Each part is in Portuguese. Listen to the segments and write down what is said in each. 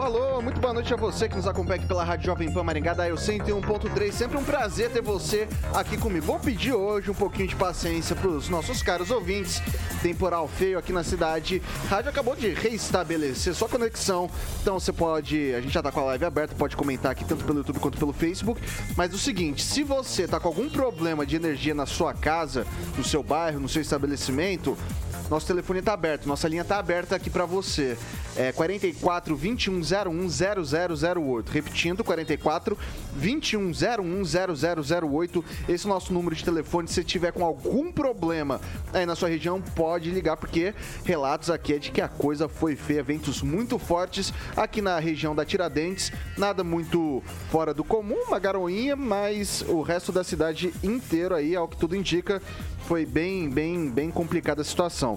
Alô, alô, muito boa noite a você que nos acompanha aqui pela Rádio Jovem Pan Maringá da Eu 101.3. Sempre um prazer ter você aqui comigo. Vou pedir hoje um pouquinho de paciência para os nossos caros ouvintes. Temporal feio aqui na cidade. Rádio acabou de reestabelecer sua conexão. Então você pode. A gente já tá com a live aberta, pode comentar aqui tanto pelo YouTube quanto pelo Facebook. Mas o seguinte: se você tá com algum problema de energia na sua casa, no seu bairro, no seu estabelecimento, nosso telefone está aberto, nossa linha está aberta aqui para você. É 44 21 01 0008. Repetindo, 44 21 01 0008. Esse é o nosso número de telefone. Se tiver com algum problema aí na sua região, pode ligar, porque relatos aqui é de que a coisa foi feia. Ventos muito fortes aqui na região da Tiradentes. Nada muito fora do comum, uma garoinha, mas o resto da cidade inteiro aí, ao que tudo indica, foi bem, bem, bem complicada a situação.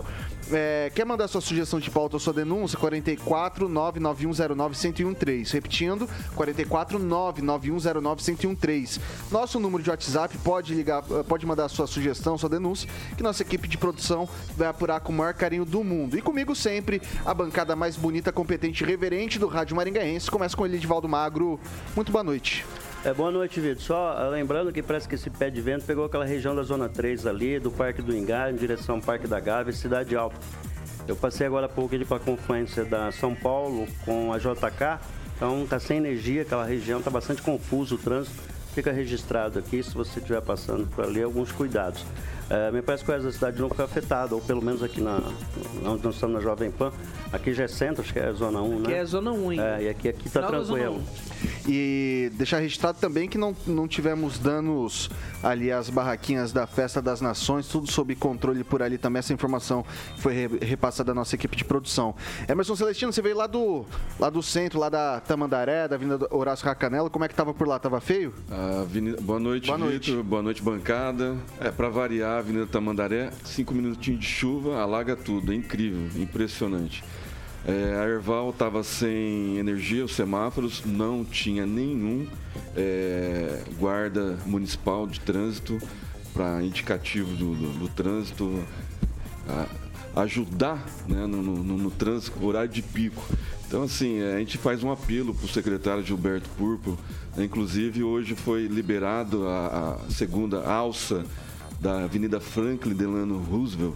É, quer mandar sua sugestão de pauta ou sua denúncia? 44 99109 1013. Repetindo, 44 99109 1013. Nosso número de WhatsApp pode ligar, pode mandar sua sugestão, sua denúncia, que nossa equipe de produção vai apurar com o maior carinho do mundo. E comigo sempre, a bancada mais bonita, competente e reverente do Rádio Maringaense. Começa com ele, Edivaldo Magro. Muito boa noite. É, boa noite, Vitor. Só ah, lembrando que parece que esse pé de vento pegou aquela região da Zona 3 ali, do Parque do Ingá, em direção ao Parque da Gávea, Cidade Alta. Eu passei agora há pouco para a confluência da São Paulo com a JK, então está sem energia, aquela região está bastante confuso o trânsito. Fica registrado aqui, se você estiver passando por ali, alguns cuidados. É, me parece que o resto da cidade não foi afetado, ou pelo menos aqui na, onde nós estamos na Jovem Pan. Aqui já é centro, acho que é Zona 1, né? Aqui é Zona 1, hein? É, e aqui, aqui tá tranquilo. E deixar registrado também que não, não tivemos danos ali às barraquinhas da Festa das Nações, tudo sob controle por ali também. Essa informação foi re, repassada da nossa equipe de produção. Emerson Celestino, você veio lá do, lá do centro, lá da Tamandaré, da Avenida Horácio Racanela. Como é que tava por lá? Tava feio? Avenida... Boa noite, Boa noite. Vitor. Boa noite, bancada. É, para variar, Avenida Tamandaré, cinco minutinhos de chuva, alaga tudo. É incrível, impressionante. É, a Erval estava sem energia, os semáforos, não tinha nenhum é, guarda municipal de trânsito para indicativo do, do, do trânsito, a, ajudar né, no, no, no, trânsito, horário de pico. Então, assim, é, a gente faz um apelo para o secretário Gilberto Purpo, né, inclusive hoje foi liberado a, a segunda alça da Avenida Franklin Delano Roosevelt,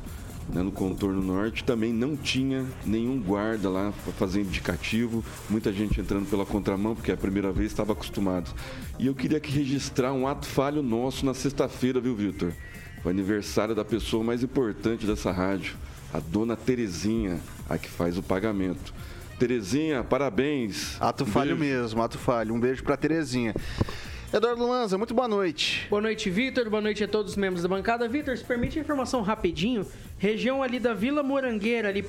né, no contorno norte, também não tinha nenhum guarda lá para fazer indicativo, muita gente entrando pela contramão, porque é a primeira vez estava acostumado. E eu queria aqui registrar um ato falho nosso na sexta-feira, viu, Vitor? Foi aniversário da pessoa mais importante dessa rádio, a dona Terezinha, a que faz o pagamento. Terezinha, parabéns. Ato falho mesmo, ato falho. Um beijo para Terezinha. Eduardo Lanza, muito boa noite. Boa noite, Vitor. Boa noite a todos os membros da bancada. Vitor, se permite a informação rapidinho. Região ali da Vila Morangueira, ali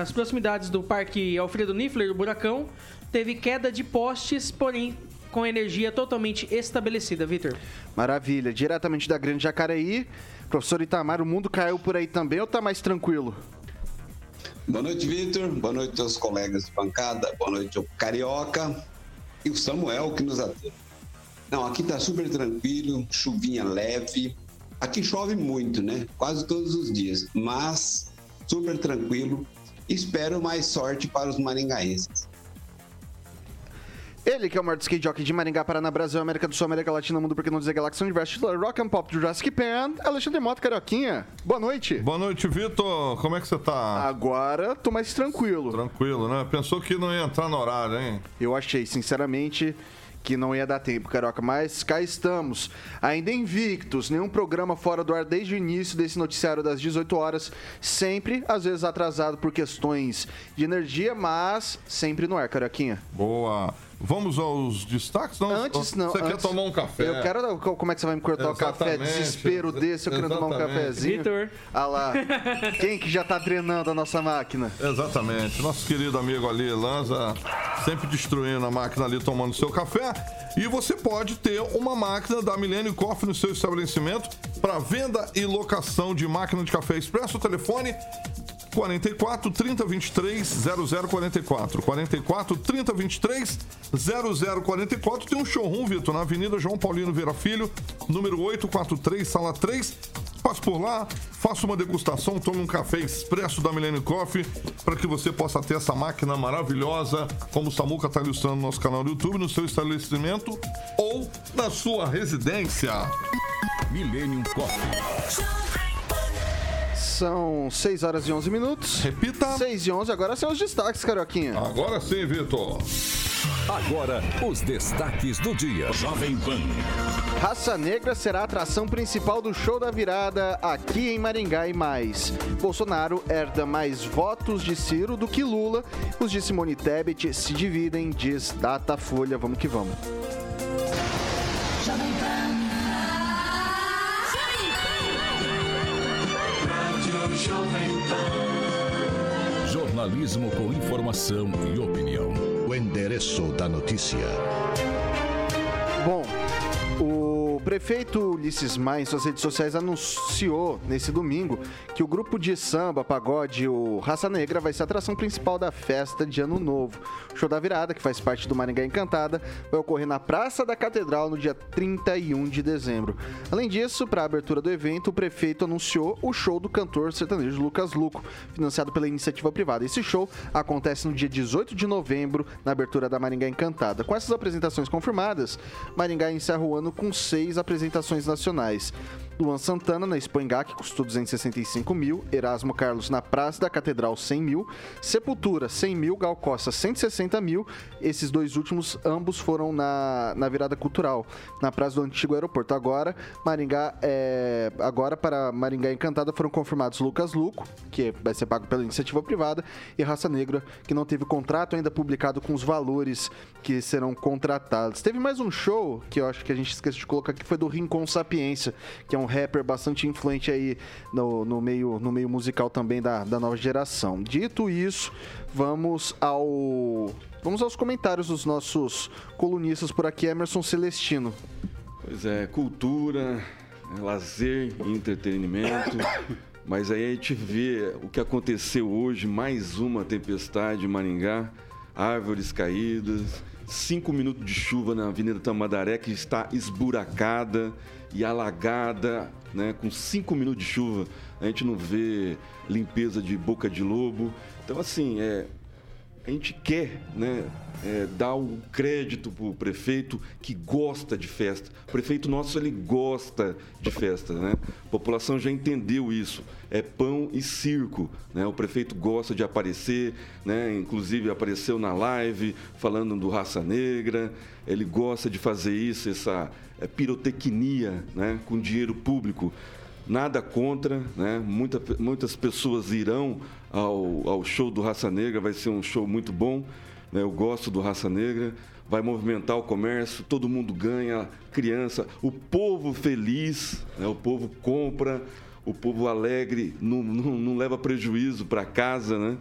as proximidades do Parque Alfredo Niffler, do Buracão, teve queda de postes, porém com energia totalmente estabelecida, Vitor. Maravilha. Diretamente da Grande Jacareí, professor Itamar, o mundo caiu por aí também ou tá mais tranquilo? Boa noite, Vitor. Boa noite aos colegas de bancada. Boa noite ao Carioca e o Samuel que nos atende. Não, aqui tá super tranquilo, chuvinha leve. Aqui chove muito, né? Quase todos os dias, mas super tranquilo. Espero mais sorte para os maringaenses. Ele que é o maior skate jockey de Maringá, Paraná, Brasil, América do Sul, América Latina, Mundo, porque não dizer Galáxia Universo, Rock and Pop do Jurassic Pan, Alexandre Mota, Carioquinha. Boa noite. Boa noite, Vitor. Como é que você tá? Agora tô mais tranquilo. Tranquilo, né? Pensou que não ia entrar no horário, hein? Eu achei, sinceramente, que não ia dar tempo, Carioca, mas cá estamos, ainda invictos, nenhum programa fora do ar desde o início desse noticiário das 18 horas, sempre, às vezes atrasado por questões de energia, mas sempre no ar, Carioquinha. Boa. Vamos aos destaques? Não, antes não. Você antes, quer tomar um café? Eu quero. Como é que você vai me cortar Exatamente. o café? Desespero desse, eu quero tomar um cafezinho. Vitor. Ah lá. Quem que já tá drenando a nossa máquina? Exatamente. Nosso querido amigo ali, Lanza, sempre destruindo a máquina ali, tomando seu café. E você pode ter uma máquina da Millennium Coffee no seu estabelecimento para venda e locação de máquina de café expresso. O telefone 44 30 23 0044. 44 30 23 0044. Tem um showroom, Vitor, na Avenida João Paulino Vera Filho, número 843, sala 3. Passe por lá, faça uma degustação, tome um café expresso da Millennium Coffee para que você possa ter essa máquina maravilhosa, como o Samuca está ilustrando no nosso canal do YouTube, no seu estabelecimento ou na sua residência. Millennium Coffee. São 6 horas e 11 minutos. Repita. 6 e 11, agora são os destaques, Carioquinha. Agora sim, Vitor. Agora, os destaques do dia. Jovem Pan. Raça Negra será a atração principal do show da virada aqui em Maringá e mais. Bolsonaro herda mais votos de Ciro do que Lula. Os de Simone Tebet se dividem, diz Datafolha. Vamos que vamos. Jornalismo com informação e opinião. O endereço da notícia. Bom, o prefeito Ulisses Maia, em suas redes sociais, anunciou nesse domingo que o grupo de samba, pagode, o Raça Negra, vai ser a atração principal da festa de Ano Novo. O show da virada, que faz parte do Maringá Encantada, vai ocorrer na Praça da Catedral no dia 31 de dezembro. Além disso, para a abertura do evento, o prefeito anunciou o show do cantor sertanejo Lucas Luco, financiado pela iniciativa privada. Esse show acontece no dia 18 de novembro, na abertura da Maringá Encantada. Com essas apresentações confirmadas, Maringá encerra o ano com seis apresentações nacionais. Luan Santana na Expo que custou 265 mil. Erasmo Carlos na Praça da Catedral, 100 mil. Sepultura, 100 mil. Gal Costa, 160 mil. Esses dois últimos, ambos foram na, na virada cultural, na Praça do Antigo Aeroporto. Agora, Maringá, é, agora para Maringá Encantada foram confirmados Lucas Luco, que vai ser pago pela iniciativa privada, e Raça Negra, que não teve contrato ainda publicado com os valores que serão contratados. Teve mais um show que eu acho que a gente esqueceu de colocar, que foi do Rincon Sapiência, que é um rapper bastante influente aí no, no, meio, no meio musical também da, da nova geração. Dito isso, vamos ao. Vamos aos comentários dos nossos colunistas por aqui, Emerson Celestino. Pois é, cultura, é lazer e entretenimento. Mas aí a gente vê o que aconteceu hoje, mais uma tempestade em Maringá, árvores caídas, cinco minutos de chuva na Avenida Tamandaré que está esburacada e alagada, né? Com cinco minutos de chuva, a gente não vê limpeza de boca de lobo. Então, assim, é, a gente quer né, é, dar o crédito para o prefeito que gosta de festa. O prefeito nosso ele gosta de festa, né? A população já entendeu isso. É pão e circo, né? O prefeito gosta de aparecer, né? Inclusive apareceu na live falando do raça negra. Ele gosta de fazer isso, essa é, pirotecnia, né? Com dinheiro público. Nada contra, né? Muita, muitas pessoas irão ao, ao show do Raça Negra, vai ser um show muito bom. Né? Eu gosto do Raça Negra, vai movimentar o comércio, todo mundo ganha, criança, o povo feliz, né? o povo compra, o povo alegre, não, não, não leva prejuízo para casa, né?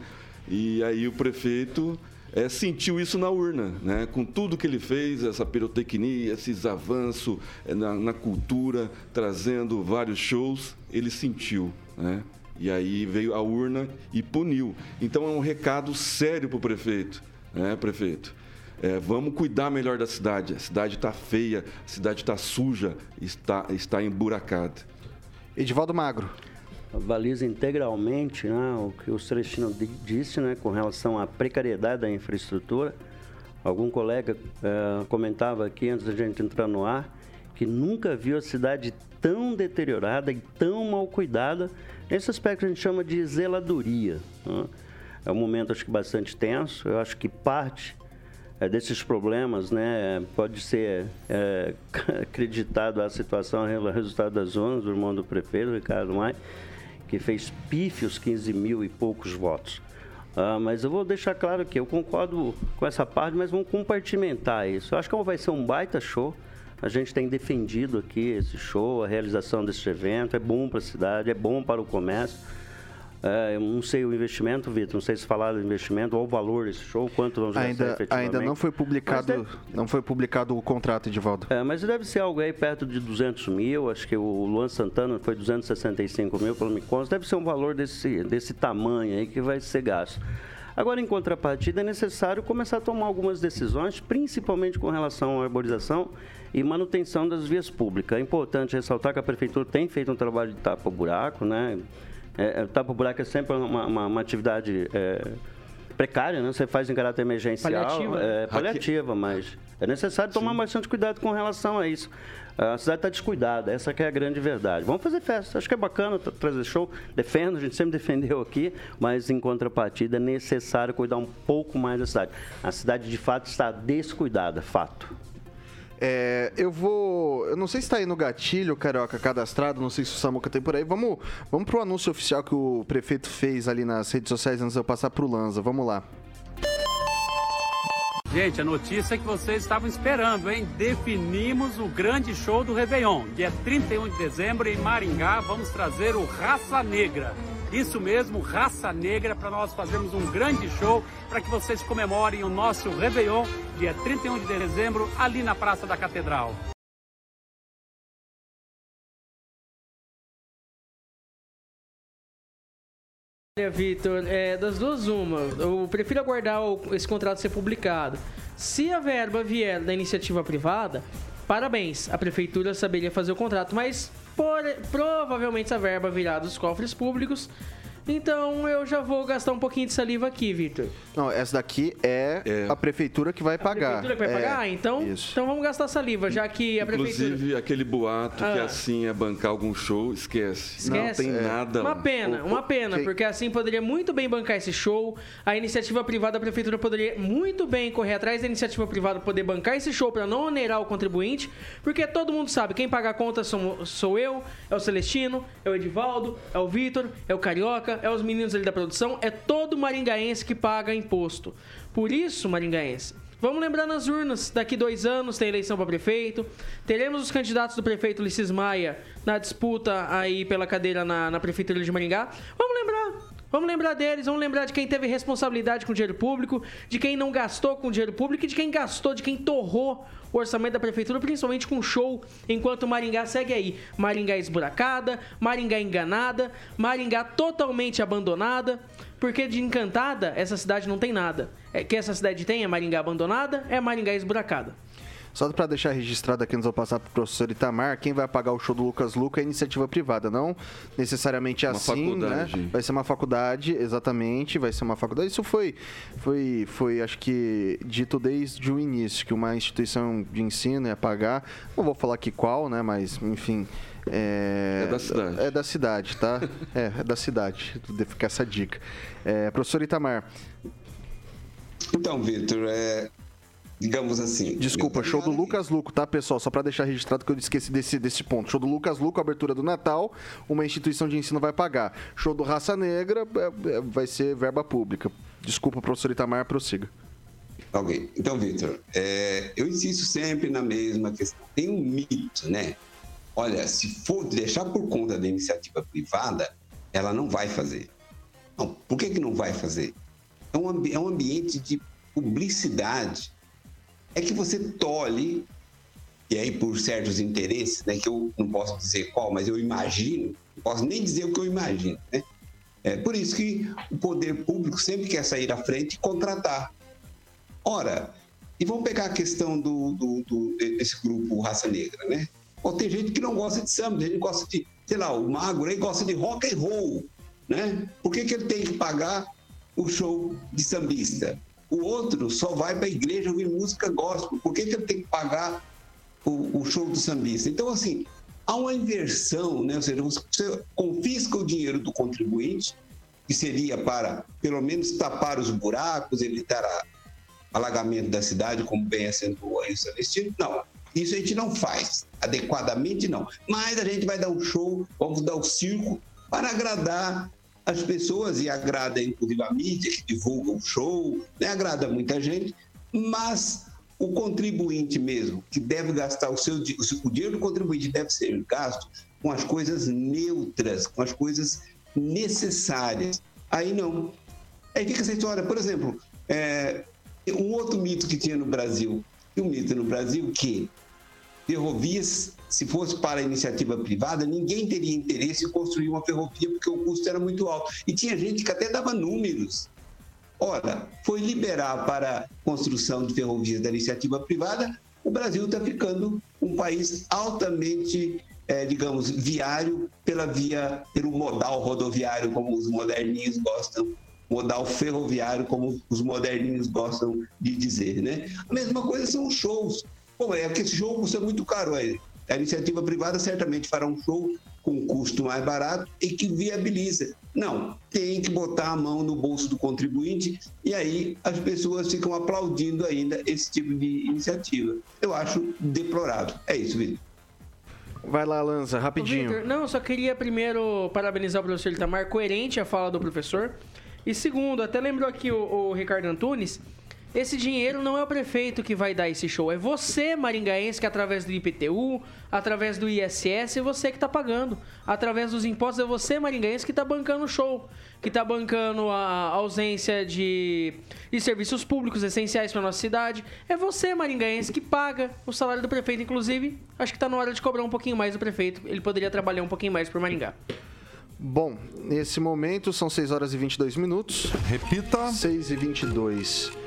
E aí o prefeito é, sentiu isso na urna, né? com tudo que ele fez, essa pirotecnia, esses avanços é, na, na, cultura, trazendo vários shows, ele sentiu. Né? E aí veio a urna e puniu. Então é um recado sério para o prefeito, né, prefeito? É, vamos cuidar melhor da cidade. A cidade está feia, a cidade está suja, está, está emburacada. Edivaldo Magro baliza integralmente né, o que o Celestino disse né, com relação à precariedade da infraestrutura. Algum colega uh, comentava aqui antes da gente entrar no ar que nunca viu a cidade tão deteriorada e tão mal cuidada. Nesse aspecto a gente chama de zeladoria. Né? É um momento acho que bastante tenso. Eu acho que parte é, desses problemas, né? Pode ser é, acreditado a situação, o resultado das zonas, do irmão do prefeito, Ricardo Maia, que fez pífios 15 mil e poucos votos. Ah, mas eu vou deixar claro que eu concordo com essa parte, mas vamos compartimentar isso. Eu acho que vai ser um baita show. A gente tem defendido aqui esse show, a realização desse evento. É bom para a cidade, é bom para o comércio. É, eu não sei o investimento, Vitor, não sei se falaram do investimento ou o valor desse show, quanto vamos ainda, Ainda não foi publicado, deve... não foi publicado o contrato, Edivaldo. É, mas deve ser algo aí perto de 200 mil, acho que o Luan Santana foi 265 mil, pelo me consta, deve ser um valor desse, desse tamanho aí que vai ser gasto. Agora, em contrapartida, é necessário começar a tomar algumas decisões, principalmente com relação à arborização e manutenção das vias públicas. É importante ressaltar que a Prefeitura tem feito um trabalho de tapa-buraco, né? É, é, tapa-buraco é sempre uma, uma, uma atividade é, precária, né? Você faz em caráter emergencial. Paliativa. É, paliativa, mas é necessário tomar Sim. bastante cuidado com relação a isso. A cidade está descuidada, essa é a grande verdade. Vamos fazer festa, acho que é bacana trazer show, defendo, a gente sempre defendeu aqui, mas em contrapartida é necessário cuidar um pouco mais da cidade. A cidade de fato está descuidada, fato. É, eu vou. Eu não sei se está aí no gatilho, Carioca, cadastrado, não sei se o Samuca tem por aí. Vamos, vamos pro anúncio oficial que o prefeito fez ali nas redes sociais antes de eu passar pro Lanza. Vamos lá. Gente, a notícia que vocês estavam esperando, hein? Definimos o grande show do Réveillon. Dia 31 de dezembro, em Maringá, vamos trazer o Raça Negra. Isso mesmo, Raça Negra, para nós fazermos um grande show para que vocês comemorem o nosso Réveillon, dia 31 de dezembro, ali na Praça da Catedral. Olha, Vitor, é, das duas uma. Eu prefiro aguardar esse contrato ser publicado. Se a verba vier da iniciativa privada, parabéns, a prefeitura saberia fazer o contrato, mas por, provavelmente essa verba virá dos cofres públicos então eu já vou gastar um pouquinho de saliva aqui, Vitor. Não, essa daqui é, é, a prefeitura que vai pagar. A prefeitura que vai é, pagar? Então, então vamos gastar saliva, já que a prefeitura. Inclusive, aquele boato ah. que assim é bancar algum show, esquece. Esquece. Não tem é. nada. Uma pena, uma pena, que... porque assim poderia muito bem bancar esse show. A iniciativa privada, a prefeitura poderia muito bem correr atrás da iniciativa privada poder bancar esse show para não onerar o contribuinte, porque todo mundo sabe, quem paga a conta sou, sou eu, é o Celestino, é o Edivaldo, é o Vitor, é o Carioca, é os meninos ali da produção, é todo maringaense que paga imposto. Por isso, maringaense, Vamos lembrar nas urnas, daqui dois anos tem eleição para prefeito. Teremos os candidatos do prefeito Ulisses Maia na disputa aí pela cadeira na, na prefeitura de Maringá. Vamos lembrar. Vamos lembrar deles, vamos lembrar de quem teve responsabilidade com dinheiro público, de quem não gastou com dinheiro público e de quem gastou, de quem torrou o orçamento da prefeitura, principalmente com show, enquanto Maringá segue aí. Maringá esburacada, Maringá enganada, Maringá totalmente abandonada, porque de encantada essa cidade não tem nada. É que essa cidade tem é Maringá abandonada, é Maringá esburacada. Só para deixar registrado aqui, nós vamos passar para o professor Itamar, quem vai pagar o show do Lucas Luca é iniciativa privada, não necessariamente uma assim, né? faculdade. né? Vai ser uma faculdade, exatamente, vai ser uma faculdade. Isso foi, foi, foi, acho que, dito desde o início, que uma instituição de ensino ia pagar, não vou falar aqui qual, né, mas, enfim... É, é da cidade. É da cidade, tá? é, é da cidade, ficar essa dica. É, professor Itamar, então, Vitor, é, digamos assim. Desculpa, show do Lucas Luco, tá, pessoal? Só para deixar registrado que eu esqueci desse, desse ponto. Show do Lucas Luco, abertura do Natal, uma instituição de ensino vai pagar. Show do Raça Negra é, é, vai ser verba pública. Desculpa, professor Itamar, prossiga. Ok. Então, Vitor, é, eu insisto sempre na mesma questão. Tem um mito, né? Olha, se for deixar por conta da iniciativa privada, ela não vai fazer. Não, por que, que não vai fazer? É um, é um ambiente de publicidade é que você tolhe, e aí por certos interesses, né, que eu não posso dizer qual, mas eu imagino, não posso nem dizer o que eu imagino, né? É por isso que o poder público sempre quer sair à frente e contratar. Ora, e vamos pegar a questão do, do, do desse grupo Raça Negra, né? Pô, tem gente que não gosta de samba, tem gente que gosta de, sei lá, o magro aí gosta de rock and roll, né? Por que, que ele tem que pagar o show de sambista? O outro só vai para a igreja ouvir música gospel. Por que, que ele tem que pagar o, o, show do sambista? Então, assim, há uma inversão, né? ou seja, você confisca o dinheiro do contribuinte, que seria para, pelo menos, tapar os buracos, evitar a, alagamento da cidade, como bem acentuou aí o Celestino. Não, isso a gente não faz adequadamente, não. Mas a gente vai dar um show, vamos dar o um circo para agradar as pessoas e agrada inclusive a mídia que divulga o show, né? agrada muita gente, mas o contribuinte mesmo, que deve gastar o seu o dinheiro do contribuinte deve ser gasto com as coisas neutras, com as coisas necessárias. Aí não. Aí fica essa história, por exemplo, é, um outro mito que tinha no Brasil, um mito no Brasil que ferrovias, se fosse para a iniciativa privada, ninguém teria interesse em construir uma ferrovia porque o custo era muito alto. E tinha gente que até dava números. Ora, foi liberar para a construção de ferrovias da iniciativa privada, o Brasil está ficando um país altamente, é, digamos, viário pela via, pelo modal rodoviário, como os moderninhos gostam modal ferroviário, como os moderninhos gostam de dizer, né? A mesma coisa são os shows. Bom, é que esse show custa muito caro aí. A iniciativa privada certamente fará um show com um custo mais barato e que viabiliza. Não, tem que botar a mão no bolso do contribuinte e aí as pessoas ficam aplaudindo ainda esse tipo de iniciativa. Eu acho deplorável. É isso, Vitor. Vai lá, Lanza, rapidinho. Victor, não, só queria primeiro parabenizar o professor Itamar, coerente a fala do professor. E segundo, até lembrou aqui o, o Ricardo Antunes, esse dinheiro não é o prefeito que vai dar esse show, é você, maringaense, que através do IPTU, através do ISS, é você que está pagando. Através dos impostos, é você, maringaense, que está bancando o show, que está bancando a ausência de, de serviços públicos essenciais para nossa cidade. É você, maringaense, que paga o salário do prefeito. Inclusive, acho que está na hora de cobrar um pouquinho mais do prefeito. Ele poderia trabalhar um pouquinho mais por Maringá. Bom, nesse momento são 6 horas e 22 minutos. Repita. 6 e 22.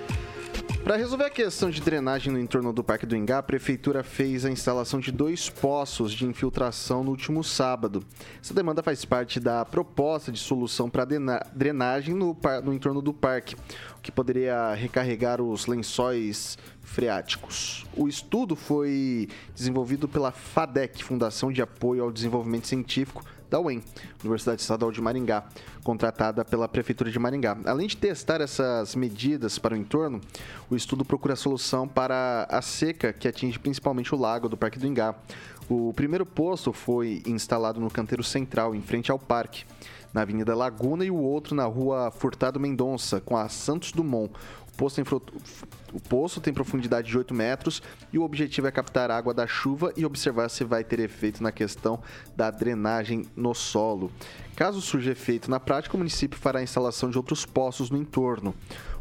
Para resolver a questão de drenagem no entorno do Parque do Ingá, a Prefeitura fez a instalação de dois poços de infiltração no último sábado. Essa demanda faz parte da proposta de solução para drenagem no, no entorno do parque, o que poderia recarregar os lençóis freáticos. O estudo foi desenvolvido pela FADEC, Fundação de Apoio ao Desenvolvimento Científico, da UEM, Universidade Estadual de Maringá, contratada pela Prefeitura de Maringá. Além de testar essas medidas para o entorno, o estudo procura solução para a seca que atinge principalmente o lago do Parque do Ingá. O primeiro posto foi instalado no canteiro central, em frente ao parque, na Avenida Laguna, e o outro na rua Furtado Mendonça, com a Santos Dumont. O poço, tem, o poço tem profundidade de 8 metros e o objetivo é captar água da chuva e observar se vai ter efeito na questão da drenagem no solo. Caso surja efeito na prática, o município fará a instalação de outros poços no entorno.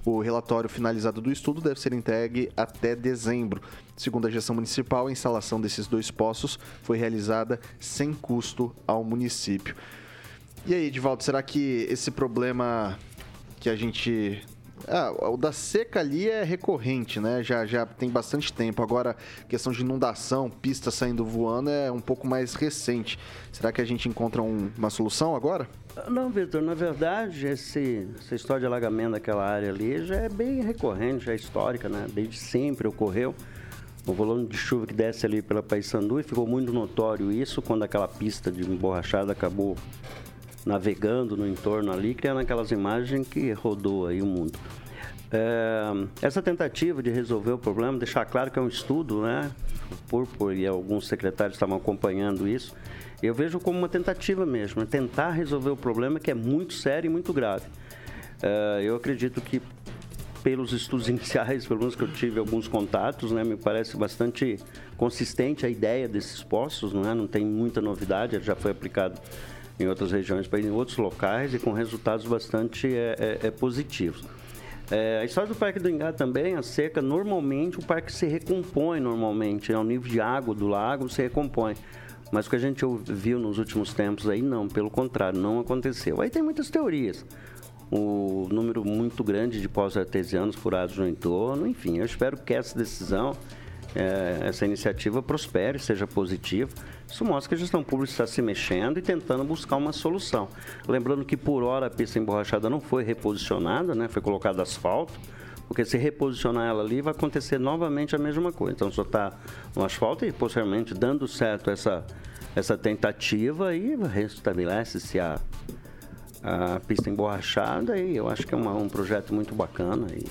O relatório finalizado do estudo deve ser entregue até dezembro. Segundo a gestão municipal, a instalação desses dois poços foi realizada sem custo ao município. E aí, Edivaldo, será que esse problema que a gente ah, o da seca ali é recorrente, né? Já, já tem bastante tempo. Agora, questão de inundação, pista saindo voando é um pouco mais recente. Será que a gente encontra um, uma solução agora? Não, Vitor, na verdade, esse, essa história de alagamento daquela área ali já é bem recorrente, já é histórica, né? Desde sempre ocorreu. O volume de chuva que desce ali pela Paissandu e ficou muito notório isso quando aquela pista de emborrachada acabou navegando no entorno ali, criando aquelas imagens que rodou aí o mundo. É, essa tentativa de resolver o problema, deixar claro que é um estudo, né? O Purpur e alguns secretários estavam acompanhando isso. Eu vejo como uma tentativa mesmo, tentar resolver o problema que é muito sério e muito grave. É, eu acredito que pelos estudos iniciais, pelo menos que eu tive alguns contatos, né, me parece bastante consistente a ideia desses postos, não é? Não tem muita novidade, já foi aplicado em outras regiões, em outros locais e com resultados bastante é, é, é positivos. É, a história do Parque do Ingá também, a seca, normalmente o parque se recompõe normalmente, né? o nível de água do lago se recompõe. Mas o que a gente viu nos últimos tempos aí, não, pelo contrário, não aconteceu. Aí tem muitas teorias. O número muito grande de pós artesianos furados no entorno, enfim, eu espero que essa decisão, é, essa iniciativa prospere, seja positiva. Isso mostra que a gestão pública está se mexendo e tentando buscar uma solução. Lembrando que por hora a pista emborrachada não foi reposicionada, né? foi colocado asfalto, porque se reposicionar ela ali vai acontecer novamente a mesma coisa. Então só está no asfalto e posteriormente dando certo essa, essa tentativa e restabelece-se a, a pista emborrachada e eu acho que é uma, um projeto muito bacana e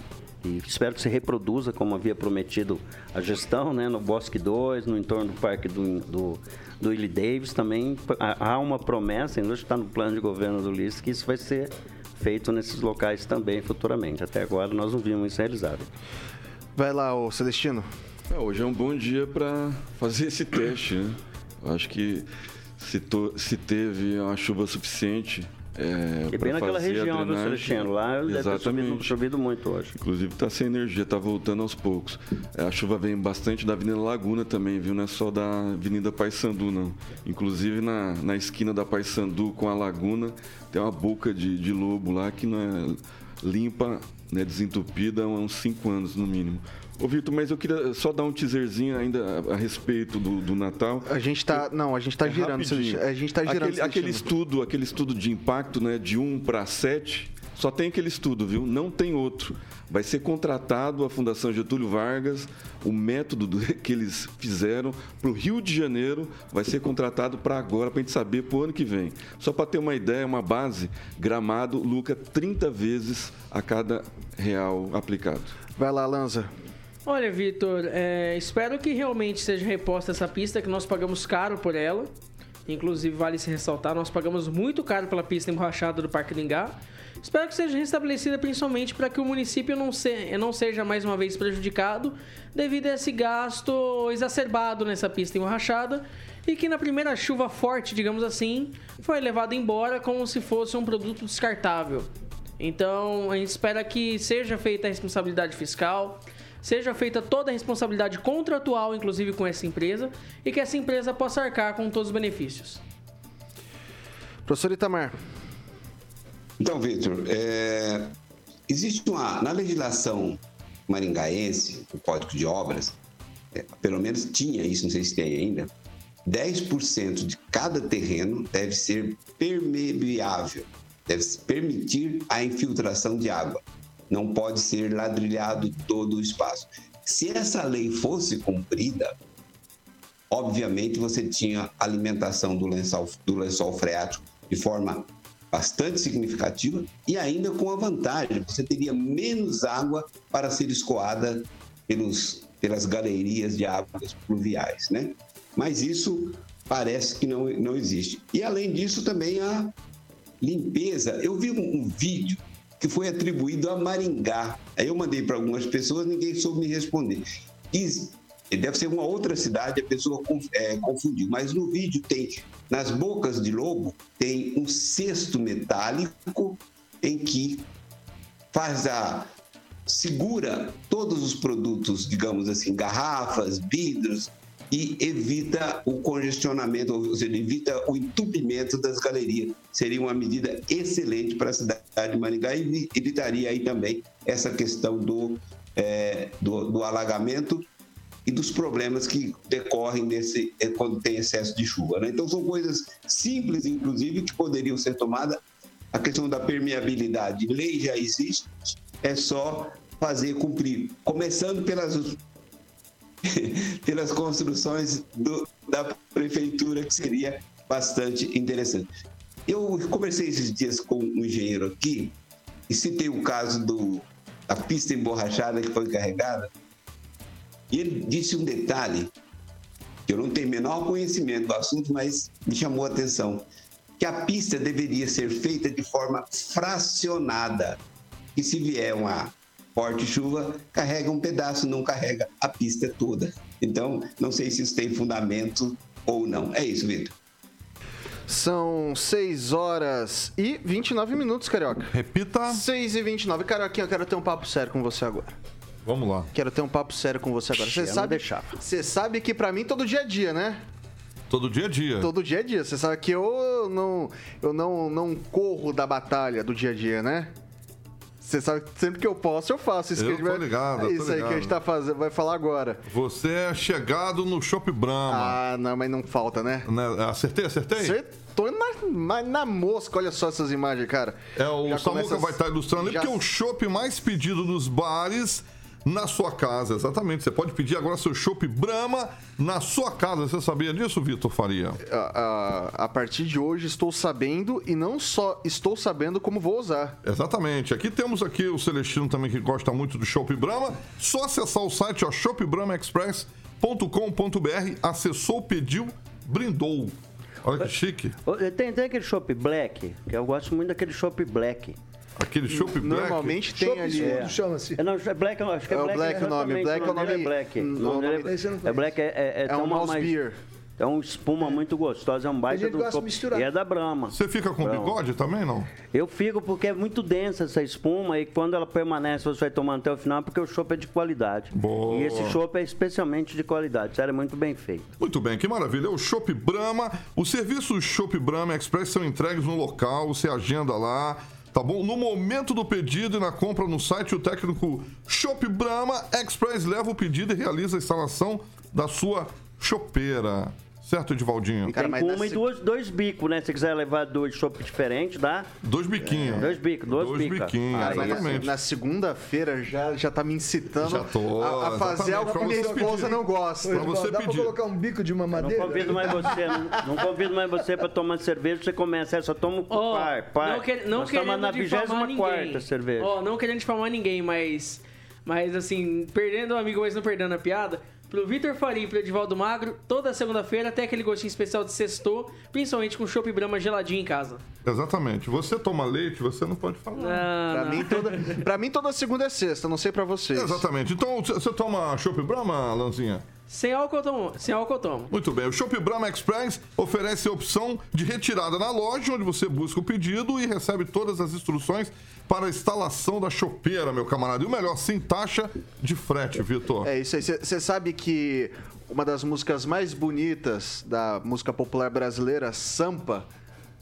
E espero que se reproduza como havia prometido a gestão, né? No Bosque 2, no entorno do Parque do, do, do Willie Davis também há uma promessa, ainda está no plano de governo do Ulisses, que isso vai ser feito nesses locais também futuramente. Até agora nós não vimos isso realizado. Vai lá, o Celestino. É, hoje é um bom dia para fazer esse teste, né? Acho que se, to, se teve uma chuva suficiente é, e bem naquela região do Celestino, lá deve ter chovido, chovido, muito hoje. Inclusive está sem energia, está voltando aos poucos. É, a chuva vem bastante da Avenida Laguna também, viu? Não é só da Avenida Paissandu, não. Inclusive na, na esquina da Paissandu com a Laguna, tem uma boca de, de lobo lá que não é limpa, né, desentupida há uns 5 anos no mínimo. Ô, Vitor, mas eu queria só dar um teaserzinho ainda a, a respeito do, do, Natal. A gente tá. Não, a gente tá é girando. Rapidinho. A gente tá girando. Aquele, aquele estudo, aquele estudo de impacto, né, de 1 para 7, só tem aquele estudo, viu? Não tem outro. Vai ser contratado a Fundação Getúlio Vargas, o método do, que eles fizeram para o Rio de Janeiro vai ser contratado para agora, para a gente saber para o ano que vem. Só para ter uma ideia, uma base, Gramado lucra 30 vezes a cada real aplicado. Vai lá, Lanza. Olha, Vitor, é, espero que realmente seja reposta essa pista, que nós pagamos caro por ela. Inclusive, vale se ressaltar, nós pagamos muito caro pela pista emborrachada do Parque Lingá. Espero que seja restabelecida principalmente para que o município não, se, não seja mais uma vez prejudicado devido a esse gasto exacerbado nessa pista emborrachada e que na primeira chuva forte, digamos assim, foi levado embora como se fosse um produto descartável. Então, a gente espera que seja feita a responsabilidade fiscal, seja feita toda a responsabilidade contratual, inclusive com essa empresa, e que essa empresa possa arcar com todos os benefícios. Professor Itamar. Então, Vitor, é, existe uma. Na legislação maringaense, o Código de Obras, é, pelo menos tinha isso, não sei se tem ainda, 10% de cada terreno deve ser permeável, deve permitir a infiltração de água não pode ser ladrilhado todo o espaço. Se essa lei fosse cumprida, obviamente você tinha alimentação do lençol, do lençol freático de forma bastante significativa e ainda com a vantagem, você teria menos água para ser escoada pelos, pelas galerias de águas pluviais, né? Mas isso parece que não, não existe. E além disso também a limpeza. Eu vi um, um vídeo que foi atribuído a Maringá. Aí eu mandei para algumas pessoas, ninguém soube me responder. E deve ser uma outra cidade, a pessoa é, confundiu. Mas no vídeo tem, nas bocas de lobo, tem um cesto metálico em que faz a segura todos os produtos, digamos assim, garrafas, vidros, e evita o congestionamento, ou seja, evita o entupimento das galerias. Seria uma medida excelente para a cidade de Maringá e evitaria aí também essa questão do, é, do, do, alagamento e dos problemas que decorrem desse, é, quando tem excesso de chuva. Né? Então, são coisas simples, inclusive, que poderiam ser tomadas. A questão da permeabilidade, lei já existe, é só fazer cumprir, começando pelas pelas construções do, da prefeitura, que seria bastante interessante. Eu conversei esses dias com um engenheiro aqui e citei o caso do, da pista emborrachada que foi carregada. E ele disse um detalhe que eu não tenho menor conhecimento do assunto, mas me chamou a atenção. Que a pista deveria ser feita de forma fracionada. E se vier uma forte chuva, carrega um pedaço, não carrega a pista toda. Então, não sei se isso tem fundamento ou não. É isso, Vitor. São 6 horas e 29 minutos, Carioca. Repita. 6 e 29. Carioquinha, eu quero ter um papo sério com você agora. Vamos lá. Quero ter um papo sério com você agora. Você sabe, você sabe que para mim todo dia é dia, né? Todo dia a dia. Todo dia é dia. Você sabe que eu não, eu não, não corro da batalha do dia a dia, né? Você sabe que sempre que eu posso, eu faço isso. Eu que tô ligado, É isso aí que a gente tá fazendo, vai falar agora. Você é chegado no Shop Brahma. Ah, não, mas não falta, né? né? Acertei, acertei? Acertou na, na mosca, olha só essas imagens, cara. É, o Samuca começa... vai estar ilustrando ali, Já... porque o chopp mais pedido nos bares na sua casa. Exatamente. Você pode pedir agora seu chopp Brahma na sua casa. Você sabia disso, Vitor Faria? A, a, a, partir de hoje estou sabendo e não só estou sabendo como vou usar. Exatamente. Aqui temos aqui o Celestino também que gosta muito do chopp Brahma. Só acessar o site ó, shopbrahmaexpress.com.br. Acessou, pediu, brindou. Olha que chique. Tem, tem aquele chopp black, que eu gosto muito daquele chopp black. Aquele chopp black. Normalmente tem Chopp ali. escuro, chama-se. É, não, é black, eu acho que é, É o black. black o nome, black é o nome- black. o O nome nome- dele Esse eu não é, black, é, é, É tem um mouse mais- beer. É uma espuma muito gostosa, é um baita do chopp. misturar. E é da Brahma. Você fica com Brahma. bigode também, não? Eu fico porque é muito densa essa espuma e quando ela permanece, você vai tomando até o final, porque o chopp é de qualidade. Boa. E esse chopp é especialmente de qualidade, sério, é muito bem feito. Muito bem, que maravilha. É o Shop Brahma. Os serviços Shop Brahma Express são entregues no local, você agenda lá. Tá bom? No momento do pedido e na compra no site, o técnico Shop Brahma Express leva o pedido e realiza a instalação da sua chopeira. Certo, Edivaldinho? Cara, Tem uma e duas, dois bicos, né? Se você quiser levar dois chopp diferentes, dá Dois biquinhos. dois bicos, Dois bicas. biquinhos, na, exatamente. na segunda-feira já, já tá me incitando Já tô, a, a fazer algo que minha esposa pedir. não gosta. Pra você Dá pedir. pra colocar um bico de uma Não madeira? convido mais você, não, não convido mais você pra tomar cerveja, você começa, é, só toma um Ó, par, par. não, que, não querendo na difamar 24 ninguém. cerveja. Ó, não querendo difamar ninguém, mas... Mas, assim, perdendo o amigo, mas não perdendo a piada... Pro Vitor Faria e pro Edivaldo Magro, toda segunda-feira tem aquele gostinho especial de sextou, principalmente com chopp Brahma geladinho em casa. Exatamente. Você toma leite, você não pode falar. Ah, Pra não. mim, toda, pra mim, toda segunda é sexta, não sei pra vocês. Exatamente. Então, você toma Chopp Brahma, Lanzinha? Sem álcool eu tomo. Sem álcool eu tomo. Muito bem. O Shop Brahma Express oferece a opção de retirada na loja, onde você busca o pedido e recebe todas as instruções para a instalação da chopeira, meu camarada. E o melhor, sem taxa de frete, Vitor. É isso aí. Você sabe que uma das músicas mais bonitas da música popular brasileira, Sampa,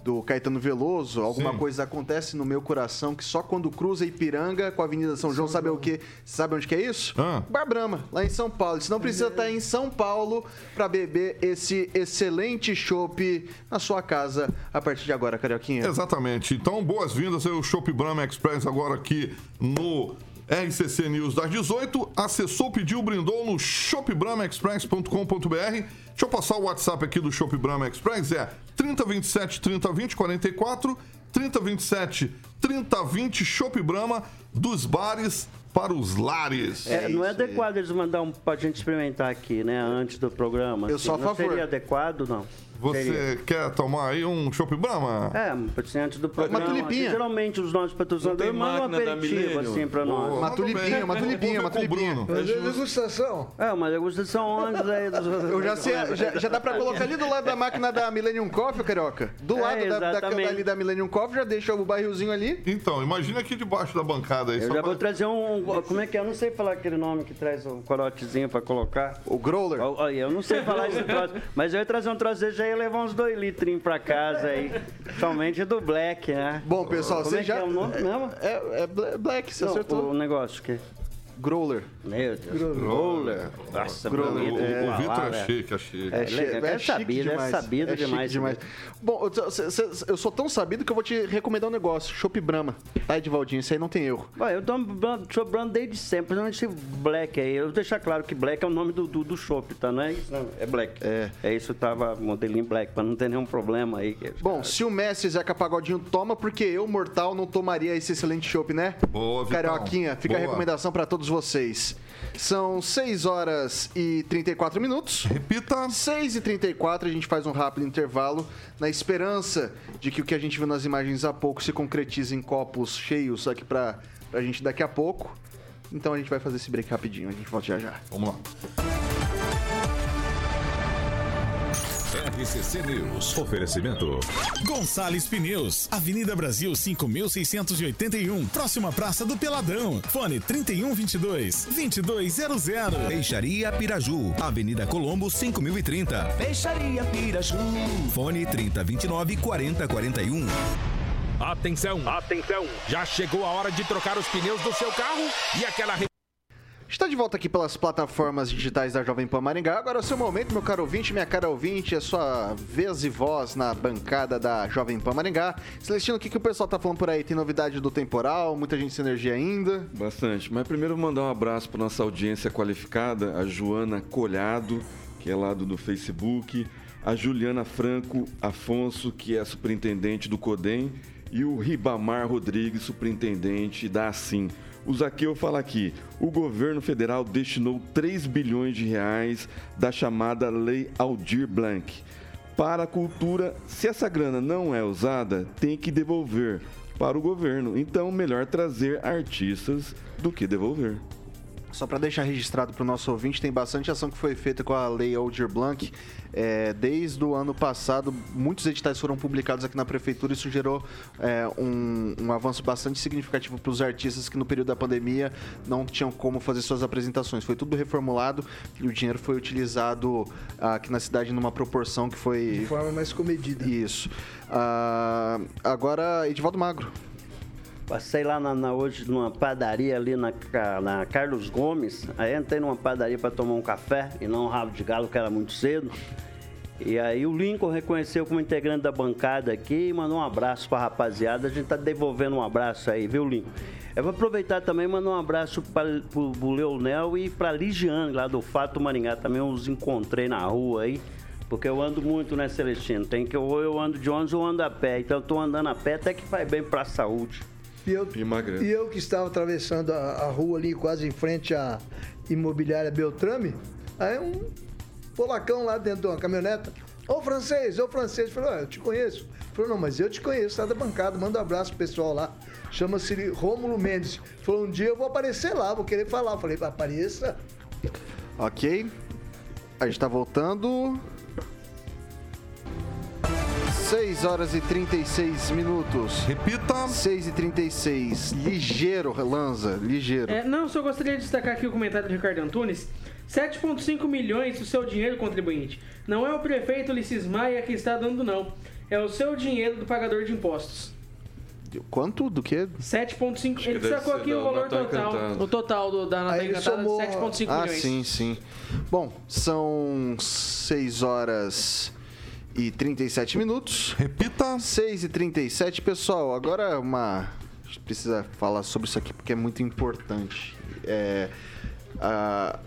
do Caetano Veloso, alguma Sim. coisa acontece no meu coração que só quando cruza Ipiranga com a Avenida São João, sabe o que? Sabe onde que é isso? Ah. Bar Brahma, lá em São Paulo. Você não precisa estar em São Paulo para beber esse excelente chopp na sua casa a partir de agora, Carioquinha. Exatamente. Então, boas-vindas ao Shop Brahma Express agora aqui no RCC News das 18. Acessou, pediu, brindou no shopbrahmaexpress.com.br. Deixa eu passar o WhatsApp aqui do Shop Brahma Express. É 3027 3020 44 3027 3020 Shop Brahma dos bares para os lares. É, não é adequado eles mandar um pra gente experimentar aqui, né? Antes do programa. Eu assim. sou a não favor. seria adequado, não. Você Seria. quer tomar aí um Shop Brahma? É, antes do programa. tulipinha. assim, geralmente os nossos patrocinadores mandam um máquina da aperitivo, assim, pra nós. Pô, Uma tulipinha, uma tulipinha, uma o tulipinha. É degustação. É, uma degustação onde aí dos... Eu já sei, já, já dá pra colocar ali do lado da máquina da Millennium Coffee, Carioca. Do É, lado da, da, exatamente. ali da Millennium Coffee, já deixa o barrilzinho ali. Então, imagina aqui debaixo da bancada aí. Eu já pra- vou trazer um, um- Como é que é? Eu não sei falar aquele nome que traz um corotezinho pra colocar. O Growler. Eu não sei falar esse troço, mas eu ia trazer um troço desse, já ia levar uns dois litrinhos pra casa aí. Somente do Black, né? Bom, pessoal, Como você é que já. é o nome mesmo? É, é Bla- Black, você Não, acertou. o negócio que... Growler. Meu Deus. Roller. Nossa, Growler. bonito O, de o Vitor é né? chique, é chique. É legal, é sabido, é sabido é chique demais. demais. Bom, eu, cê- cê- eu sou tão sabido que eu vou te recomendar um negócio. Chopp Brahma. Tá, Edivaldinho? Isso aí não tem erro. Vai, eu tomo chopp brand desde sempre, principalmente esse black aí. Eu vou deixar claro que black é o nome do, do, do chopp, tá? Não é isso, não. É black. É. É isso, tava modelinho black, pra não ter nenhum problema aí. Bom, se o Messi e Zeca Pagodinho toma, porque eu, mortal, não tomaria esse excelente chopp, né? Boa, Vitão. Carioquinha, fica a Boa. recomendação pra todos vocês. São 6 horas e 34 minutos. Repita. 6 e 34 a gente faz um rápido intervalo na esperança de que o que a gente viu nas imagens há pouco se concretize em copos cheios aqui pra, pra gente daqui a pouco. Então a gente vai fazer esse break rapidinho, a gente volta já já. Vamos lá. RCC News. Oferecimento. Gonçalves Pneus, Avenida Brasil 5681, próxima Praça do Peladão. Fone 3122 2200. Peixaria Piraju, Avenida Colombo 5030. Peixaria Piraju. Fone 3029 4041. Atenção, atenção! Já chegou a hora de trocar os pneus do seu carro e aquela Está de volta aqui pelas plataformas digitais da Jovem Pan Maringá. Agora é o seu momento, meu caro ouvinte, minha cara ouvinte, é sua vez e voz na bancada da Jovem Pan Maringá. Celestino, o que, que o pessoal tá falando por aí? Tem novidade do temporal? Muita gente sem energia ainda? Bastante. Mas primeiro mandar um abraço para nossa audiência qualificada, a Joana Colhado, que é lá do, do Facebook, a Juliana Franco Afonso, que é superintendente do CODEM, e o Ribamar Rodrigues, superintendente da ASSIM. O Zaqueu fala aqui: o governo federal destinou 3 bilhões de reais da chamada Lei Aldir Blanc para a cultura. Se essa grana não é usada, tem que devolver para o governo. Então, melhor trazer artistas do que devolver. Só para deixar registrado para o nosso ouvinte, tem bastante ação que foi feita com a Lei Aldir Blanc. É, desde o ano passado, muitos editais foram publicados aqui na prefeitura. Isso gerou é, um, um, avanço bastante significativo para os artistas que no período da pandemia não tinham como fazer suas apresentações. Foi tudo reformulado e o dinheiro foi utilizado aqui na cidade numa proporção que foi. De forma mais comedida. Isso. Ah, agora, Edivaldo Magro. Passei lá na, na, hoje numa padaria ali na, na Carlos Gomes. Aí entrei numa padaria para tomar um café e não um rabo de galo, que era muito cedo. E aí o Lincoln reconheceu como integrante da bancada aqui e mandou um abraço para a rapaziada. A gente tá devolvendo um abraço aí, viu, Lincoln? Eu vou aproveitar também e mandar um abraço para o Leonel e para Ligiane, lá do Fato Maringá. Também os encontrei na rua aí. Porque eu ando muito, né, Celestino? Tem que ou eu ando de ônibus ou ando a pé. Então eu tô andando a pé até que faz bem para a saúde. E eu, e eu que estava atravessando a, a, rua ali, quase em frente à imobiliária Beltrame, aí um polacão lá dentro de uma caminhoneta. Ô francês, ô francês, falou, eu te conheço. Falou, não, mas eu te conheço, tá da bancada, manda um abraço pro pessoal lá. Chama-se Rômulo Mendes. Falou, um dia eu vou aparecer lá, vou querer falar. falei, apareça. Ok. A gente tá voltando. 6 horas e 36 minutos. Repita. 6 e 36. Ligeiro, Lanza, ligeiro. É, não, só gostaria de destacar aqui o comentário do Ricardo Antunes. 7,5 milhões do seu dinheiro, contribuinte. Não é o prefeito Ulisses Maia que está dando, não. É o seu dinheiro do pagador de impostos. Quanto? Do que? 7,5. Ele sacou aqui o valor total. O total do, da nota encantada, 7,5 ah, milhões. Ah, sim, sim. Bom, são 6 horas e 37 minutos. Repita. 6 e 37. Pessoal, agora uma... A gente precisa falar sobre isso aqui porque é muito importante. É, a,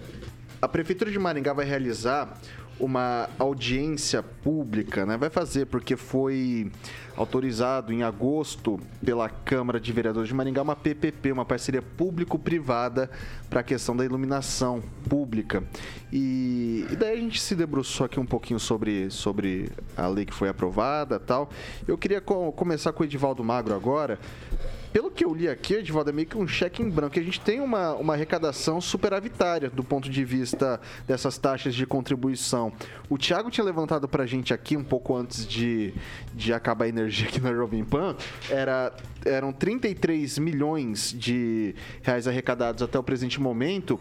a Prefeitura de Maringá vai realizar uma audiência pública, né? Vai fazer porque foi autorizado em agosto pela Câmara de Vereadores de Maringá uma PPP, uma parceria público-privada para a questão da iluminação pública. E, e, daí a gente se debruçou aqui um pouquinho sobre, sobre a lei que foi aprovada tal. Eu queria co começar com o Edivaldo Magro agora pelo que eu li aqui, Edvaldo, é meio que um cheque em branco. A gente tem uma, uma arrecadação superavitária do ponto de vista dessas taxas de contribuição. O Thiago tinha levantado para a gente aqui, um pouco antes de, de acabar a energia aqui na Jovem Pan, era, eram 33 milhões de reais arrecadados até o presente momento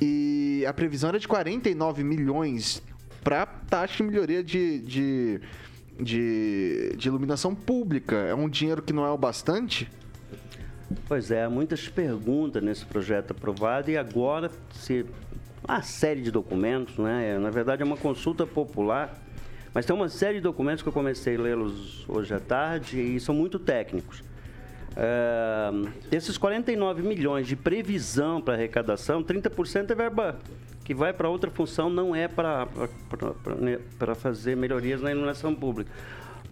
e a previsão era de 49 milhões para taxa de melhoria de, de, de, de iluminação pública. É um dinheiro que não é o bastante? Pois é, muitas perguntas nesse projeto aprovado e agora se uma série de documentos, né? Na verdade é uma consulta popular, mas tem uma série de documentos que eu comecei a lê-los hoje à tarde e são muito técnicos. É, esses 49 milhões de previsão para arrecadação, 30% é verba que vai para outra função, não é para né, fazer melhorias na iluminação pública.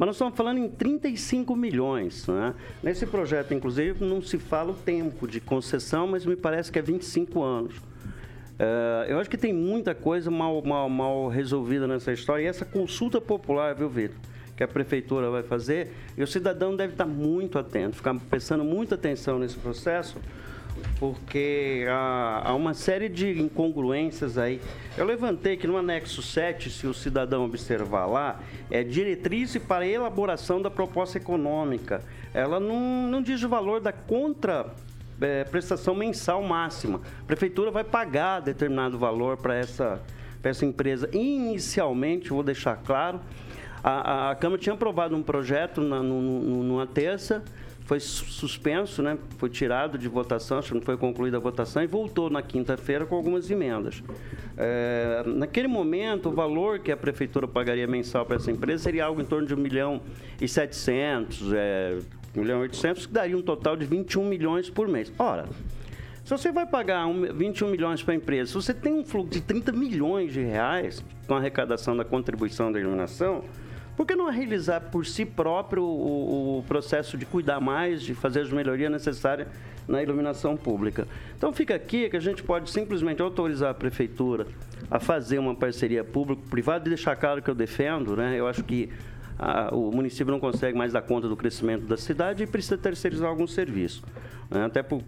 Mas nós estamos falando em 35 milhões. Né? Nesse projeto, inclusive, não se fala o tempo de concessão, mas me parece que é 25 anos. Uh, eu acho que tem muita coisa mal, mal, mal resolvida nessa história. E essa consulta popular, viu, Vitor? Que a prefeitura vai fazer, e o cidadão deve estar muito atento, ficar prestando muita atenção nesse processo, porque há, há, uma série de incongruências aí. Eu levantei que no anexo 7, se o cidadão observar lá, é diretriz para elaboração da proposta econômica. Ela não, não diz o valor da contra é, prestação mensal máxima. A prefeitura vai pagar determinado valor para essa, essa empresa. Inicialmente, vou deixar claro, a, a, Câmara tinha aprovado um projeto na, no, no, numa terça foi suspenso, né? Foi tirado de votação, acho que não foi concluída a votação e voltou na quinta-feira com algumas emendas. É, naquele momento, o valor que a prefeitura pagaria mensal para essa empresa seria algo em torno de 1 milhão e 700, é, 1 milhão e 800, que daria um total de 21 milhões por mês. Ora, se você vai pagar um, 21 milhões para a empresa, se você tem um fluxo de 30 milhões de reais com a arrecadação da contribuição da iluminação, por que não realizar por si próprio o, o processo de cuidar mais, de fazer as melhorias necessárias na iluminação pública? Então fica aqui que a gente pode simplesmente autorizar a prefeitura a fazer uma parceria público-privada e deixar claro que eu defendo, né? Eu acho que a, o município não consegue mais dar conta do crescimento da cidade e precisa terceirizar algum serviço. Né? Até por,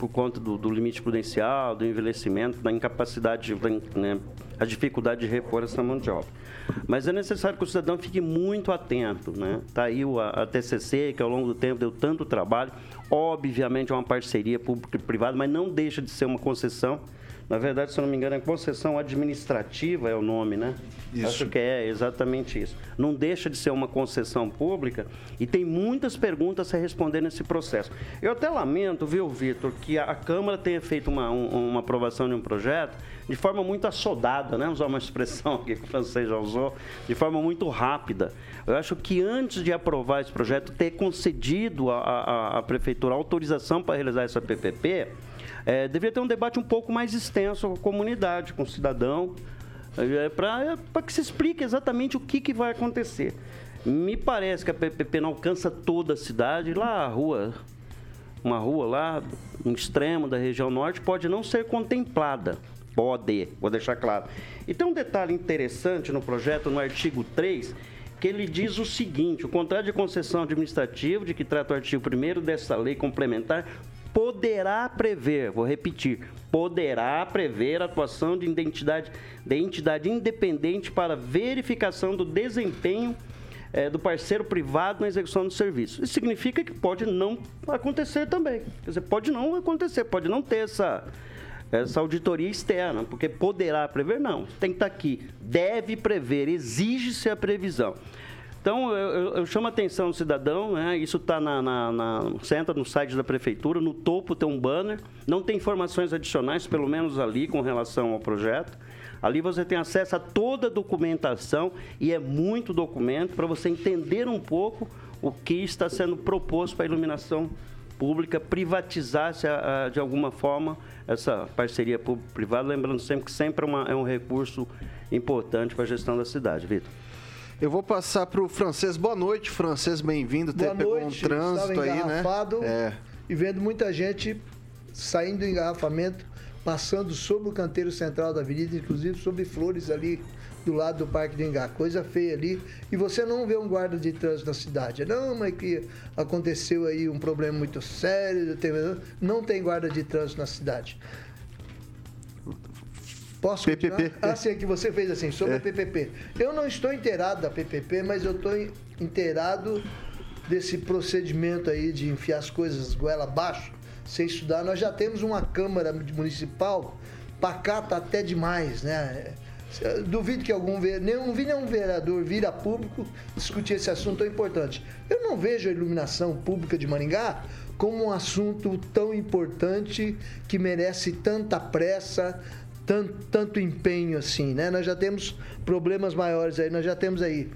por conta do, do, limite prudencial, do envelhecimento, da incapacidade, né, a dificuldade de repor essa mão de obra. Mas é necessário que o cidadão fique muito atento. Está né? Tá aí a, a TCC, que ao longo do tempo deu tanto trabalho. Obviamente é uma parceria pública e privada, mas não deixa de ser uma concessão na verdade, se eu não me engano, é concessão administrativa é o nome, né? Isso. Acho que é exatamente isso. Não deixa de ser uma concessão pública e tem muitas perguntas a responder nesse processo. Eu até lamento, viu, Vitor, que a Câmara tenha feito uma, um, uma aprovação de um projeto de forma muito assodada, né? Usar uma expressão que o francês já usou, de forma muito rápida. Eu acho que antes de aprovar esse projeto, ter concedido à Prefeitura autorização para realizar essa PPP é, deveria ter um debate um pouco mais extenso com a comunidade, com o cidadão, é, para que se explique exatamente o que, que vai acontecer. Me parece que a PPP não alcança toda a cidade, lá a rua, uma rua lá, no extremo da região norte, pode não ser contemplada. Pode, vou deixar claro. E tem um detalhe interessante no projeto, no artigo 3, que ele diz o seguinte: o contrato de concessão administrativa, de que trata o artigo 1 dessa lei complementar, poderá prever, vou repetir, poderá prever a atuação de identidade, de entidade independente para verificação do desempenho é, do parceiro privado na execução do serviço. Isso significa que pode não acontecer também. Quer dizer, pode não acontecer, pode não ter essa, essa auditoria externa, porque poderá prever, não. Tem que estar aqui. Deve prever, exige-se a previsão. Então, eu, eu, chamo a atenção do cidadão, né? isso está na, na, na, no site da prefeitura, no topo tem um banner, não tem informações adicionais, pelo menos ali, com relação ao projeto. Ali você tem acesso a toda a documentação e é muito documento para você entender um pouco o que está sendo proposto para a iluminação pública, privatizar de alguma forma essa parceria público-privada, lembrando sempre que sempre é, uma, é um recurso importante para a gestão da cidade. Vitor. Eu vou passar para o francês. Boa noite, francês, bem-vindo. Boa pegou noite. um trânsito aí, né? É. E vendo muita gente saindo do engarrafamento, passando sobre o canteiro central da avenida, inclusive sobre flores ali do lado do Parque do Engar. Coisa feia ali. E você não vê um guarda de trânsito na cidade. Não, mas que aconteceu aí um problema muito sério. Não tem guarda de trânsito na cidade. Posso PPP. Continuar? Ah, sim, é que você fez assim, sobre é. a PPP. Eu não estou inteirado da PPP, mas eu estou inteirado desse procedimento aí de enfiar as coisas goela abaixo, sem estudar. Nós já temos uma Câmara Municipal pacata até demais, né? Duvido que algum não vi nenhum vereador vir a público discutir esse assunto tão importante. Eu não vejo a iluminação pública de Maringá como um assunto tão importante que merece tanta pressa, tanto, tanto empenho assim, né? Nós já temos problemas maiores aí, nós já temos aí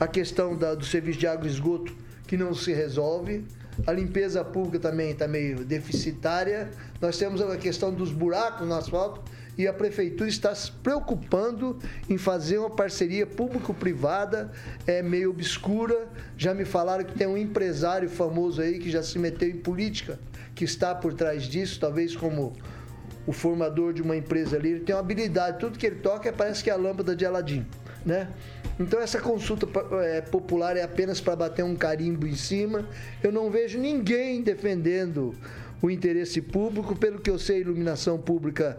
a questão da, do serviço de água e esgoto que não se resolve, a limpeza pública também está meio deficitária, nós temos a questão dos buracos no asfalto e a prefeitura está se preocupando em fazer uma parceria público-privada é meio obscura. Já me falaram que tem um empresário famoso aí que já se meteu em política, que está por trás disso, talvez como o formador de uma empresa ali, ele tem uma habilidade, tudo que ele toca parece que é a lâmpada de Aladim, né? Então essa consulta é, popular é apenas para bater um carimbo em cima. Eu não vejo ninguém defendendo o interesse público. Pelo que eu sei, a iluminação pública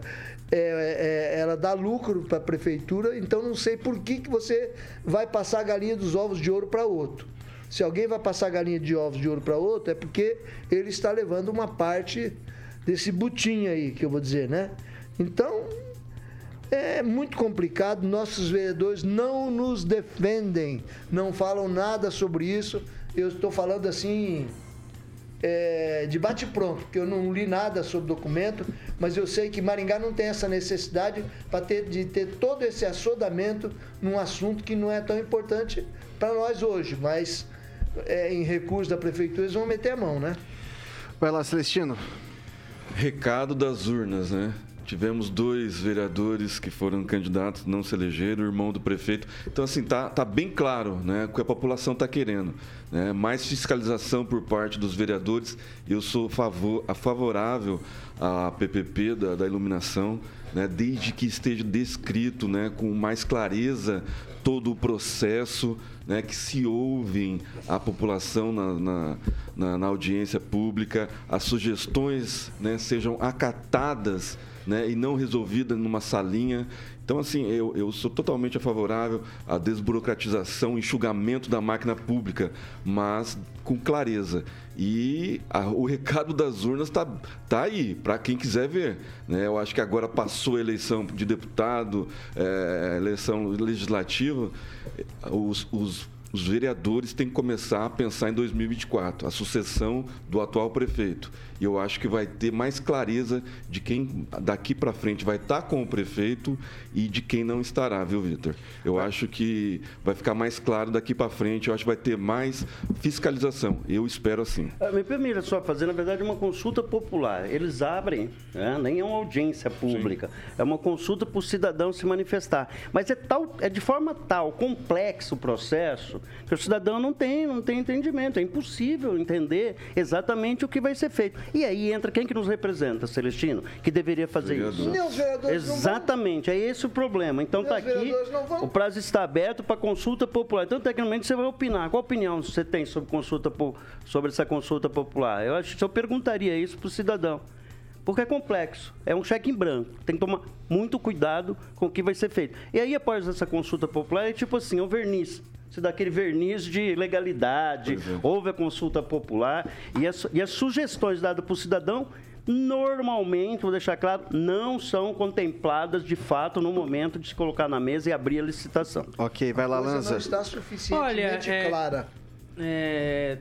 é, é, ela dá lucro para a prefeitura. Então não sei por que, que você vai passar a galinha dos ovos de ouro para outro. Se alguém vai passar a galinha de ovos de ouro para outro, é porque ele está levando uma parte desse butim aí, que eu vou dizer, né? Então, é muito complicado, nossos vereadores não nos defendem, não falam nada sobre isso. Eu estou falando assim, é, de bate-pronto, porque eu não li nada sobre o documento, mas eu sei que Maringá não tem essa necessidade para ter, de ter todo esse assodamento num assunto que não é tão importante para nós hoje, mas é, em recurso da prefeitura eles vão meter a mão, né? Vai lá, Celestino. Recado das urnas, né? Tivemos dois vereadores que foram candidatos, não se elegeram, irmão do prefeito. Então, assim, tá, tá bem claro né, o que a população está querendo. Né? Mais fiscalização por parte dos vereadores. Eu sou favor, favorável à PPP da, da iluminação, né, desde que esteja descrito né, com mais clareza todo o processo, né, que se ouvem a população na, na, na, na audiência pública, as sugestões né, sejam acatadas né, e não resolvida numa salinha. Então, assim, eu, eu sou totalmente favorável à desburocratização, enxugamento da máquina pública, mas com clareza. E a, o recado das urnas está tá aí, para quem quiser ver. Né? Eu acho que agora passou a eleição de deputado, é, eleição legislativa, os, os os vereadores têm que começar a pensar em 2024, a sucessão do atual prefeito. E eu acho que vai ter mais clareza de quem daqui para frente vai estar tá com o prefeito e de quem não estará, viu, Vitor? Eu acho que vai ficar mais claro daqui para frente, eu acho que vai ter mais fiscalização. Eu espero assim. Ah, me permita só fazer, na verdade, uma consulta popular. Eles abrem, né? nem é uma audiência pública, Sim. é uma consulta para o cidadão se manifestar. Mas é, tal, é de forma tal, complexo o processo, que o cidadão não tem, não tem entendimento. É impossível entender exatamente o que vai ser feito. E aí entra quem que nos representa, Celestino, que deveria fazer isso. Exatamente, é esse o problema. Então está aqui, o prazo está aberto para consulta popular. Então, tecnicamente, você vai opinar. Qual opinião você tem sobre, consulta, sobre essa consulta popular? Eu acho que eu perguntaria isso para o cidadão porque é complexo, é um cheque em branco. Tem que tomar muito cuidado com o que vai ser feito. E aí, após essa consulta popular, é tipo assim, é um verniz se dá aquele verniz de legalidade, é. houve a consulta popular e as, e as sugestões dadas para o cidadão normalmente, vou deixar claro, não são contempladas de fato no momento de se colocar na mesa e abrir a licitação. Ok, vai lá, Lanza. não está suficientemente Olha, é, clara. É,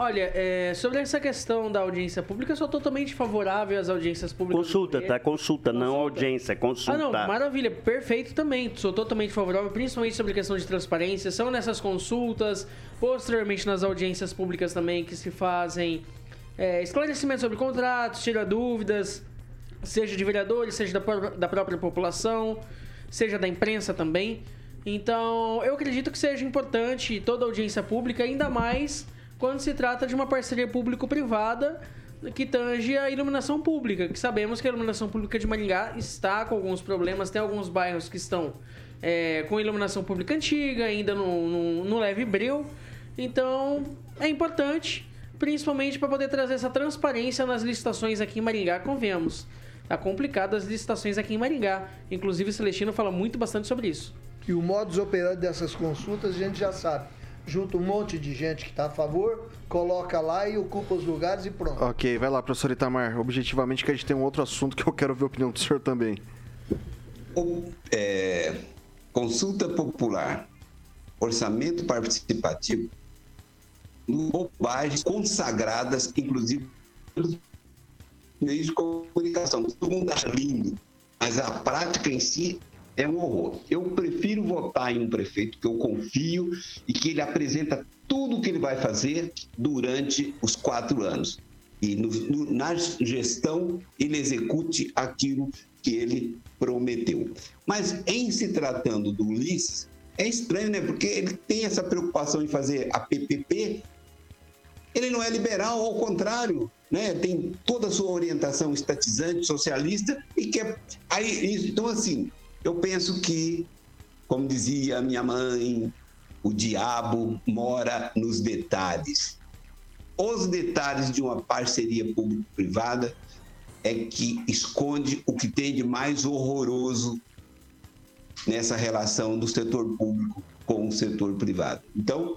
Olha, é, sobre essa questão da audiência pública, eu sou totalmente favorável às audiências públicas. Consulta, tá? Consulta, consulta, não audiência, consulta. Ah, não, maravilha, perfeito também. Sou totalmente favorável, principalmente sobre a questão de transparência. São nessas consultas, posteriormente nas audiências públicas também, que se fazem é, esclarecimentos sobre contratos, tira dúvidas, seja de vereadores, seja da, da própria população, seja da imprensa também. Então, eu acredito que seja importante toda audiência pública, ainda mais quando se trata de uma parceria público-privada que tange a iluminação pública, que sabemos que a iluminação pública de Maringá está com alguns problemas, tem alguns bairros que estão é, com iluminação pública antiga, ainda no, no, no leve breu. Então, é importante, principalmente para poder trazer essa transparência nas licitações aqui em Maringá, convenhamos. Tá complicado as licitações aqui em Maringá. Inclusive, o Celestino fala muito bastante sobre isso. E o modus operandi dessas consultas a gente já sabe junta um monte de gente que está a favor, coloca lá e ocupa os lugares e pronto. Ok, vai lá, professor Itamar. Objetivamente que a gente tem um outro assunto que eu quero ver a opinião do senhor também. O, é, consulta popular, orçamento participativo, bobagens consagradas, inclusive pelos meios de comunicação. Todo mundo acha lindo, mas a prática em si é um horror. Eu prefiro votar em um prefeito que eu confio e que ele apresenta tudo o que ele vai fazer durante os quatro anos. E no, no, na gestão ele execute aquilo que ele prometeu. Mas em se tratando do Ulisses, é estranho, né? Porque ele tem essa preocupação em fazer a PPP. Ele não é liberal, ao contrário, né? Tem toda a sua orientação estatizante, socialista e quer aí então assim, eu penso que, como dizia minha mãe, o diabo mora nos detalhes. Os detalhes de uma parceria público-privada é que esconde o que tem de mais horroroso nessa relação do setor público com o setor privado. Então,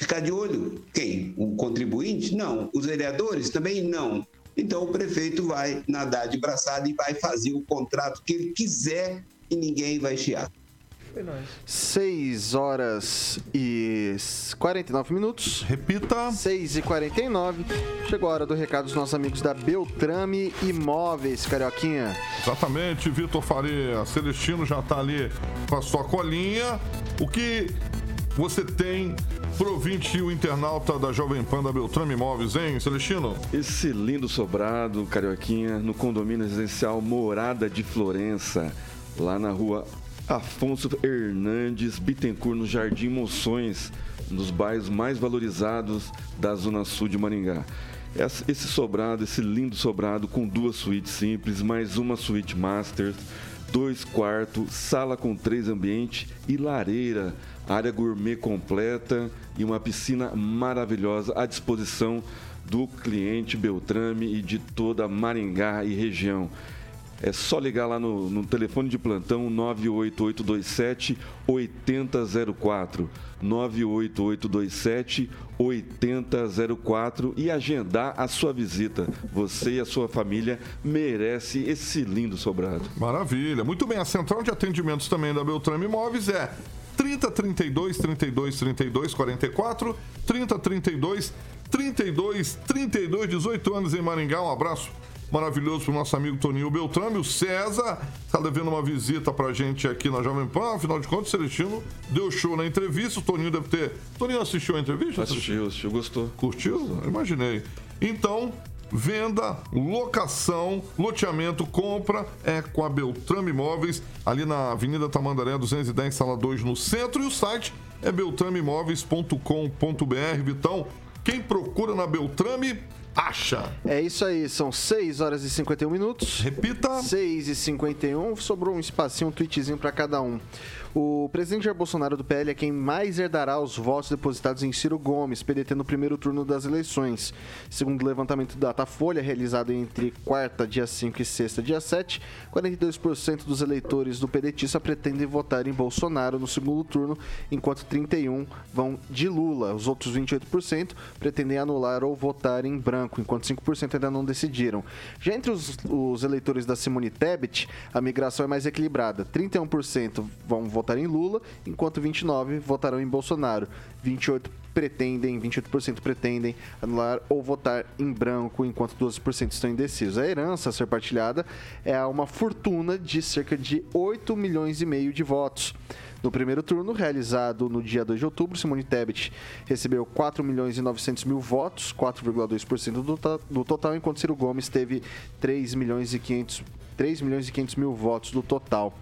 ficar de olho. Quem? O contribuinte? Não. Os vereadores? Também não. Então o prefeito vai nadar de braçada e vai fazer o contrato que ele quiser e ninguém vai chiar. foi nós. 6 horas e 49 minutos. Repita. 6 e 49. Chegou a hora do recado dos nossos amigos da Beltrame Imóveis, Carioquinha. Exatamente, Vitor Faria. Celestino já tá ali com a sua colinha. O que você tem pro ouvinte e o internauta da Jovem Pan da Beltrame Imóveis, hein, Celestino? Esse lindo sobrado, Carioquinha, no condomínio residencial Morada de Florença, lá na rua Afonso Hernandes Bittencourt, no Jardim Moções, um dos bairros mais valorizados da Zona Sul de Maringá. Esse sobrado, esse lindo sobrado com duas suítes simples, mais uma suíte master, dois quartos, sala com três ambientes e lareira, área gourmet completa e uma piscina maravilhosa à disposição do cliente Beltrame e de toda Maringá e região. É só ligar lá no, no, telefone de plantão 98827 8004. 98827 8004 e agendar a sua visita. Você e a sua família merece esse lindo sobrado. Maravilha. Muito bem, a central de atendimentos também da Beltrame Imóveis é 30 32 32 32 44 30 32 32 32 18 anos em Maringá. Um abraço maravilhoso pro nosso amigo Toninho Beltrame. O César está devendo uma visita pra gente aqui na Jovem Pan. Afinal de contas, o Celestino deu show na entrevista. O Toninho deve ter. Toninho assistiu a entrevista? Assistiu, assistiu, gostou. Curtiu? Imaginei. Então, venda, locação, loteamento, compra é com a Beltrame Imóveis, ali na Avenida Tamandaré 210, sala 2, no centro. E o site é beltrameimóveis.com.br. Vitão, quem procura na Beltrame acha. É isso aí, são 6 horas e 51 minutos. Repita. 6 e 51, sobrou um espacinho, um tweetzinho para cada um. O presidente Jair Bolsonaro do PL é quem mais herdará os votos depositados em Ciro Gomes, PDT no primeiro turno das eleições. Segundo o levantamento do Datafolha, realizado entre quarta, dia 5 e sexta, dia 7, 42% dos eleitores do PDT pretendem votar em Bolsonaro no segundo turno, enquanto 31% vão de Lula. Os outros 28% pretendem anular ou votar em branco, enquanto 5% ainda não decidiram. Já entre os, os eleitores da Simone Tebet, a migração é mais equilibrada. 31% vão votar votar em Lula, enquanto 29 votarão em Bolsonaro. 28 pretendem, 28% pretendem anular ou votar em branco, enquanto 12% estão indecisos. A herança a ser partilhada é uma fortuna de cerca de 8 milhões e meio de votos. No primeiro turno, realizado no dia 2 de outubro, Simone Tebet recebeu 4 milhões e 900 mil votos, 4,2% do, do total, enquanto Ciro Gomes teve 3 milhões e 500 3 milhões e 500 mil votos do total.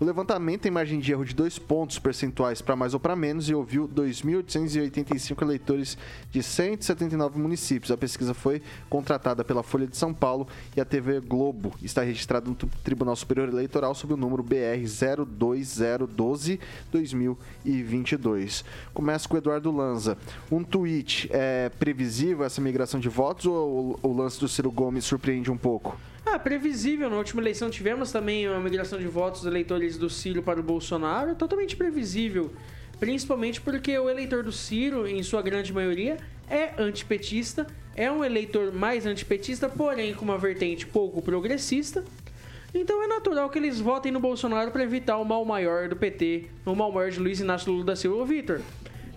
O levantamento tem margem de erro de dois pontos percentuais para mais ou para menos e ouviu 2.885 eleitores de 179 municípios. A pesquisa foi contratada pela Folha de São Paulo e a TV Globo está registrada no Tribunal Superior Eleitoral sob o número BR 02012 2022. Começa com o Eduardo Lanza. Um tweet é previsível essa migração de votos ou o lance do Ciro Gomes surpreende um pouco? Ah, previsível. Na última eleição tivemos também uma migração de votos dos eleitores do Ciro para o Bolsonaro. Totalmente previsível. Principalmente porque o eleitor do Ciro, em sua grande maioria, é antipetista. É um eleitor mais antipetista, porém com uma vertente pouco progressista. Então é natural que eles votem no Bolsonaro para evitar o mal maior do PT, o mal maior de Luiz Inácio Lula da Silva. Vitor,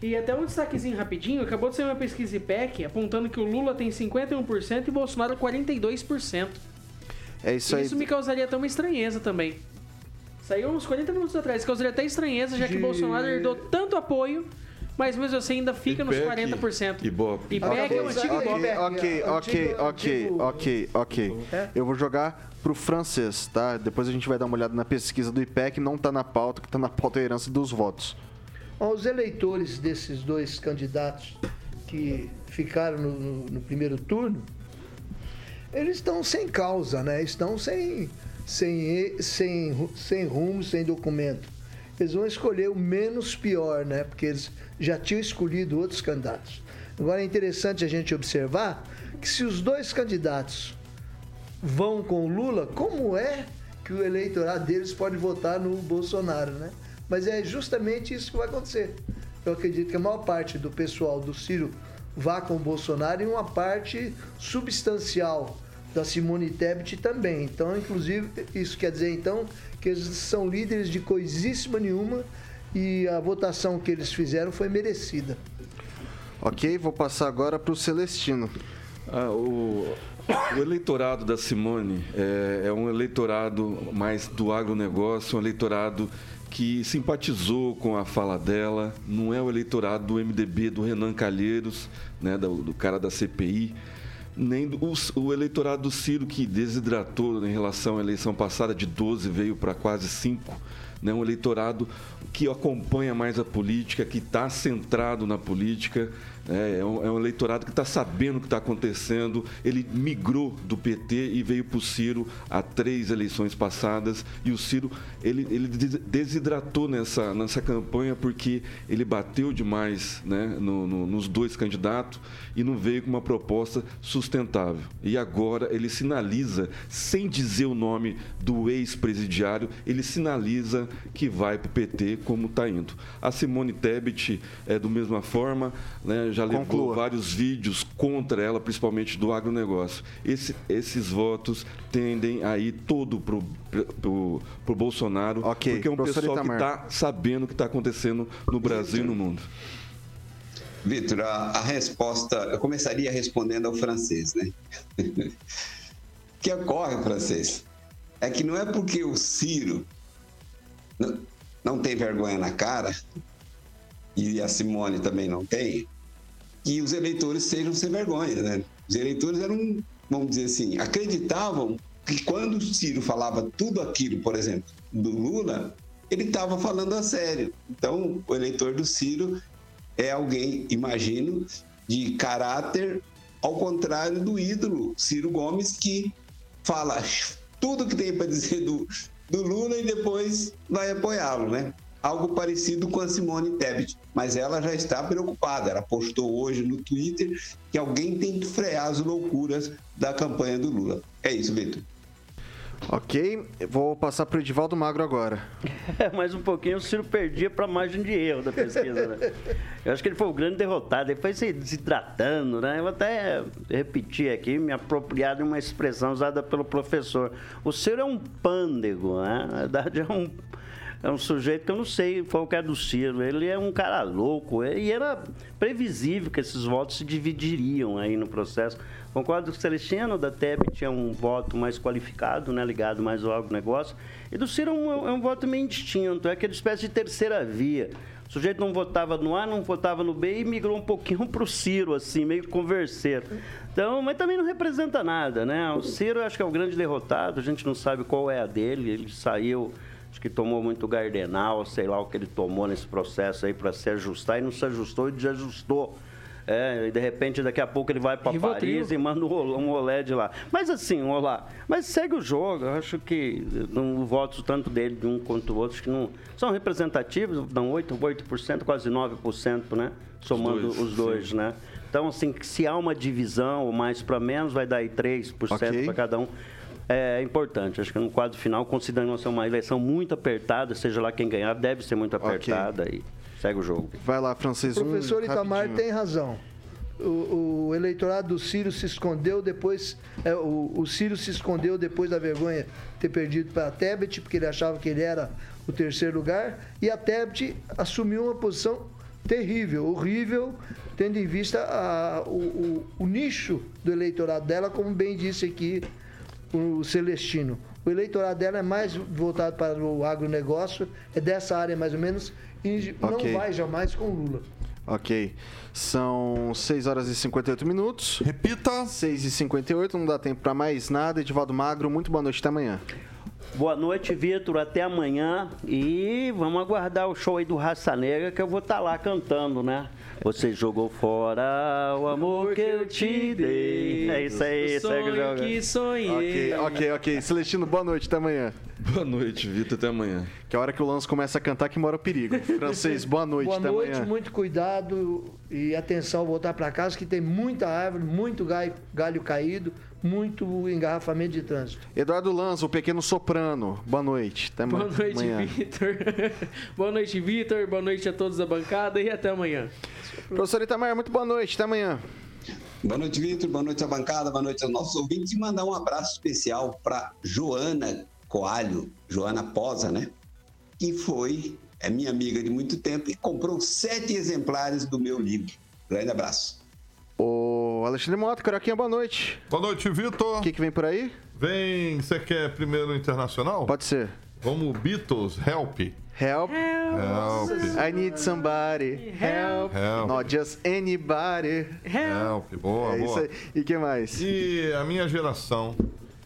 e até um destaquezinho rapidinho, acabou de sair uma pesquisa IPEC apontando que o Lula tem 51% e o Bolsonaro 42%. É isso aí. Isso me causaria até uma estranheza também. Saiu uns 40 minutos atrás. Causaria até estranheza, já que Bolsonaro herdou tanto apoio, mas mesmo assim ainda fica nos 40%. Ibope. IPEC é o antigo Ibope. Ok, ok, ok, ok, ok. É? Eu vou jogar pro francês, tá? Depois a gente vai dar uma olhada na pesquisa do IPEC, não tá na pauta, que tá na pauta é a herança dos votos. Os eleitores desses dois candidatos que ficaram no, no, no primeiro turno, eles estão sem causa, né? Estão sem, sem, sem, sem rumo, sem documento. Eles vão escolher o menos pior, né? Porque eles já tinham escolhido outros candidatos. Agora é interessante a gente observar que se os dois candidatos vão com o Lula, como é que o eleitorado deles pode votar no Bolsonaro, né? Mas é justamente isso que vai acontecer. Eu acredito que a maior parte do pessoal do Ciro vá com o Bolsonaro e uma parte substancial da Simone Tebet também. Então, inclusive, isso quer dizer então que eles são líderes de coisíssima nenhuma e a votação que eles fizeram foi merecida. Ok, vou passar agora para o Celestino. Ah, o, o, eleitorado da Simone é, é, um eleitorado mais do agronegócio, um eleitorado que simpatizou com a fala dela, não é o eleitorado do MDB, do Renan Calheiros, né, do, do cara da CPI nem o, o, eleitorado do Ciro, que desidratou em relação à eleição passada, de 12 veio para quase 5. Né? Um eleitorado que acompanha mais a política, que está centrado na política, é, é, um, é um eleitorado que está sabendo o que está acontecendo. Ele migrou do PT e veio para o Ciro há três eleições passadas. E o Ciro ele, ele desidratou nessa, nessa campanha porque ele bateu demais né, no, no, nos dois candidatos e não veio com uma proposta sustentável. E agora ele sinaliza, sem dizer o nome do ex-presidiário, ele sinaliza que vai para o PT como está indo. A Simone Tebet é do mesma forma, né, já levou Conclua. vários vídeos contra ela, principalmente do agronegócio. Esse, esses votos tendem a ir todo para o Bolsonaro, okay. porque é um Professor pessoal Itamar. que está sabendo o que está acontecendo no Brasil e no mundo. Vitor, a, a, resposta, eu começaria respondendo ao francês, né? o que ocorre, francês, é que não é porque o Ciro não, não tem vergonha na cara, e a Simone também não tem, que os eleitores sejam sem vergonha, né? Os eleitores eram, vamos dizer assim, acreditavam que quando o Ciro falava tudo aquilo, por exemplo, do Lula, ele estava falando a sério. Então, o eleitor do Ciro é alguém, imagino, de caráter ao contrário do ídolo Ciro Gomes, que fala tudo que tem para dizer do, do Lula e depois vai apoiá-lo, né? Algo parecido com a Simone Tebet, mas ela já está preocupada. Ela postou hoje no Twitter que alguém tem que frear as loucuras da campanha do Lula. É isso, Vitor. Ok, vou passar para o Edivaldo Magro agora. Mais um pouquinho o Ciro perdia para a margem de erro da pesquisa, né? Eu acho que ele foi o grande derrotado, ele foi se desidratando, né? Eu vou até repetir aqui, me apropriar de uma expressão usada pelo professor. O Ciro é um pândego, né? Na verdade, é um é um sujeito que eu não sei qual que é do Ciro. Ele é um cara louco. E era previsível que esses votos se dividiriam aí no processo. Concordo que o Celestino da TEB tinha um voto mais qualificado, né, ligado mais ao negócio. E do Ciro é um, é um voto meio distinto, é aquela espécie de terceira via. O sujeito não votava no A, não votava no B e migrou um pouquinho para o Ciro, assim, meio converseiro. Então, mas também não representa nada, né? O Ciro acho que é o grande derrotado, a gente não sabe qual é a dele, ele saiu Acho que tomou muito gardenal, sei lá o que ele tomou nesse processo aí para se ajustar e não se ajustou e desajustou. É, e de repente daqui a pouco ele vai para Paris e manda um olé de lá. Mas assim, olá. Mas segue o jogo. Eu acho que não voto tanto dele de um quanto do outro, acho que não são representativos, dão 8, 8%, quase 9%, né? Somando os dois, os dois né? Então, assim, se há uma divisão, mais para menos, vai dar aí 3% okay. para cada um é importante. Acho que no quadro final, considerando ser uma eleição muito apertada, seja lá quem ganhar, deve ser muito apertada okay. e segue o jogo. Vai lá, francês. O professor um, Itamar rapidinho. tem razão. O, o, eleitorado do Ciro se escondeu depois. É, o, o Ciro se escondeu depois da vergonha de ter perdido para a Tebet, porque ele achava que ele era o terceiro lugar. E a Tebet assumiu uma posição terrível, horrível, tendo em vista a, o, o, o nicho do eleitorado dela, como bem disse aqui o Celestino. O eleitorado dela é mais voltado para o agronegócio, é dessa área mais ou menos, e okay. não vai jamais com Lula. Ok. São 6 horas e 58 minutos. Repita. 6 e 58, não dá tempo para mais nada. Edivaldo Magro, muito boa noite, até amanhã. Boa noite, Vitor. Até amanhã. E vamos aguardar o show aí do Raça Negra, que eu vou estar tá lá cantando, né? Você jogou fora o amor que eu te dei. É isso aí, segue o jogo. que sonhei. Ok, ok, ok. Celestino, boa noite, até amanhã. Boa noite, Vitor, até amanhã. Que é a hora que o Lance começa a cantar que mora o perigo. Francês, boa noite, boa até noite, amanhã. muito cuidado e atenção ao voltar para casa, que tem muita árvore, muito galho, galho caído, muito engarrafamento de trânsito. Eduardo Lanza, o pequeno soprano. Boa noite. Até Boa noite, Vitor. boa noite, Vitor. Boa noite a todos da bancada e até amanhã. Professor Itamar, muito boa noite. Até amanhã. Boa noite, Vitor. Boa noite à bancada, boa noite aos nossos ouvintes. E mandar um abraço especial para Joana Coalho, Joana Posa, né? Que foi, é minha amiga de muito tempo e comprou sete exemplares do meu livro. Grande abraço. Alexandre Mota, Caroquinha, boa noite. Boa noite, Vitor. O que, que vem por aí? Vem, você quer primeiro internacional? Pode ser. Vamos, Beatles, Help. Help. Help. I need somebody. Help. Help. Not just anybody. Help. Boa, É boa. isso aí. E que mais? E a minha geração.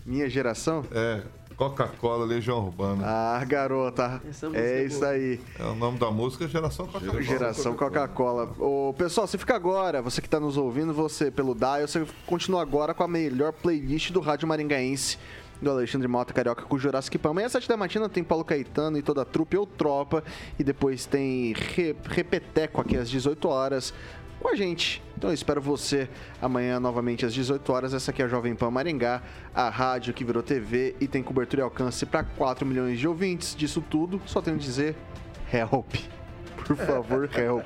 Minha geração? É, Coca-Cola, Legião Urbana. Ah, garota. É isso aí. É o nome da música, Geração Coca-Cola. Geração Coca-Cola. Ô, pessoal, você fica agora, você que está nos ouvindo, você pelo Dial, você continua agora com a melhor playlist do Rádio Maringaense. Do Alexandre Mota Carioca com o Jurassic Pan. Amanhã às 7 da matina tem Paulo Caetano e toda a trupe ou tropa. E depois tem Re Repeteco aqui às 18 horas com a gente. Então eu espero você amanhã novamente às 18 horas. Essa aqui é a Jovem Pan Maringá, a rádio que virou TV e tem cobertura e alcance para 4 milhões de ouvintes. Disso tudo, só tenho a dizer help. Por favor, help.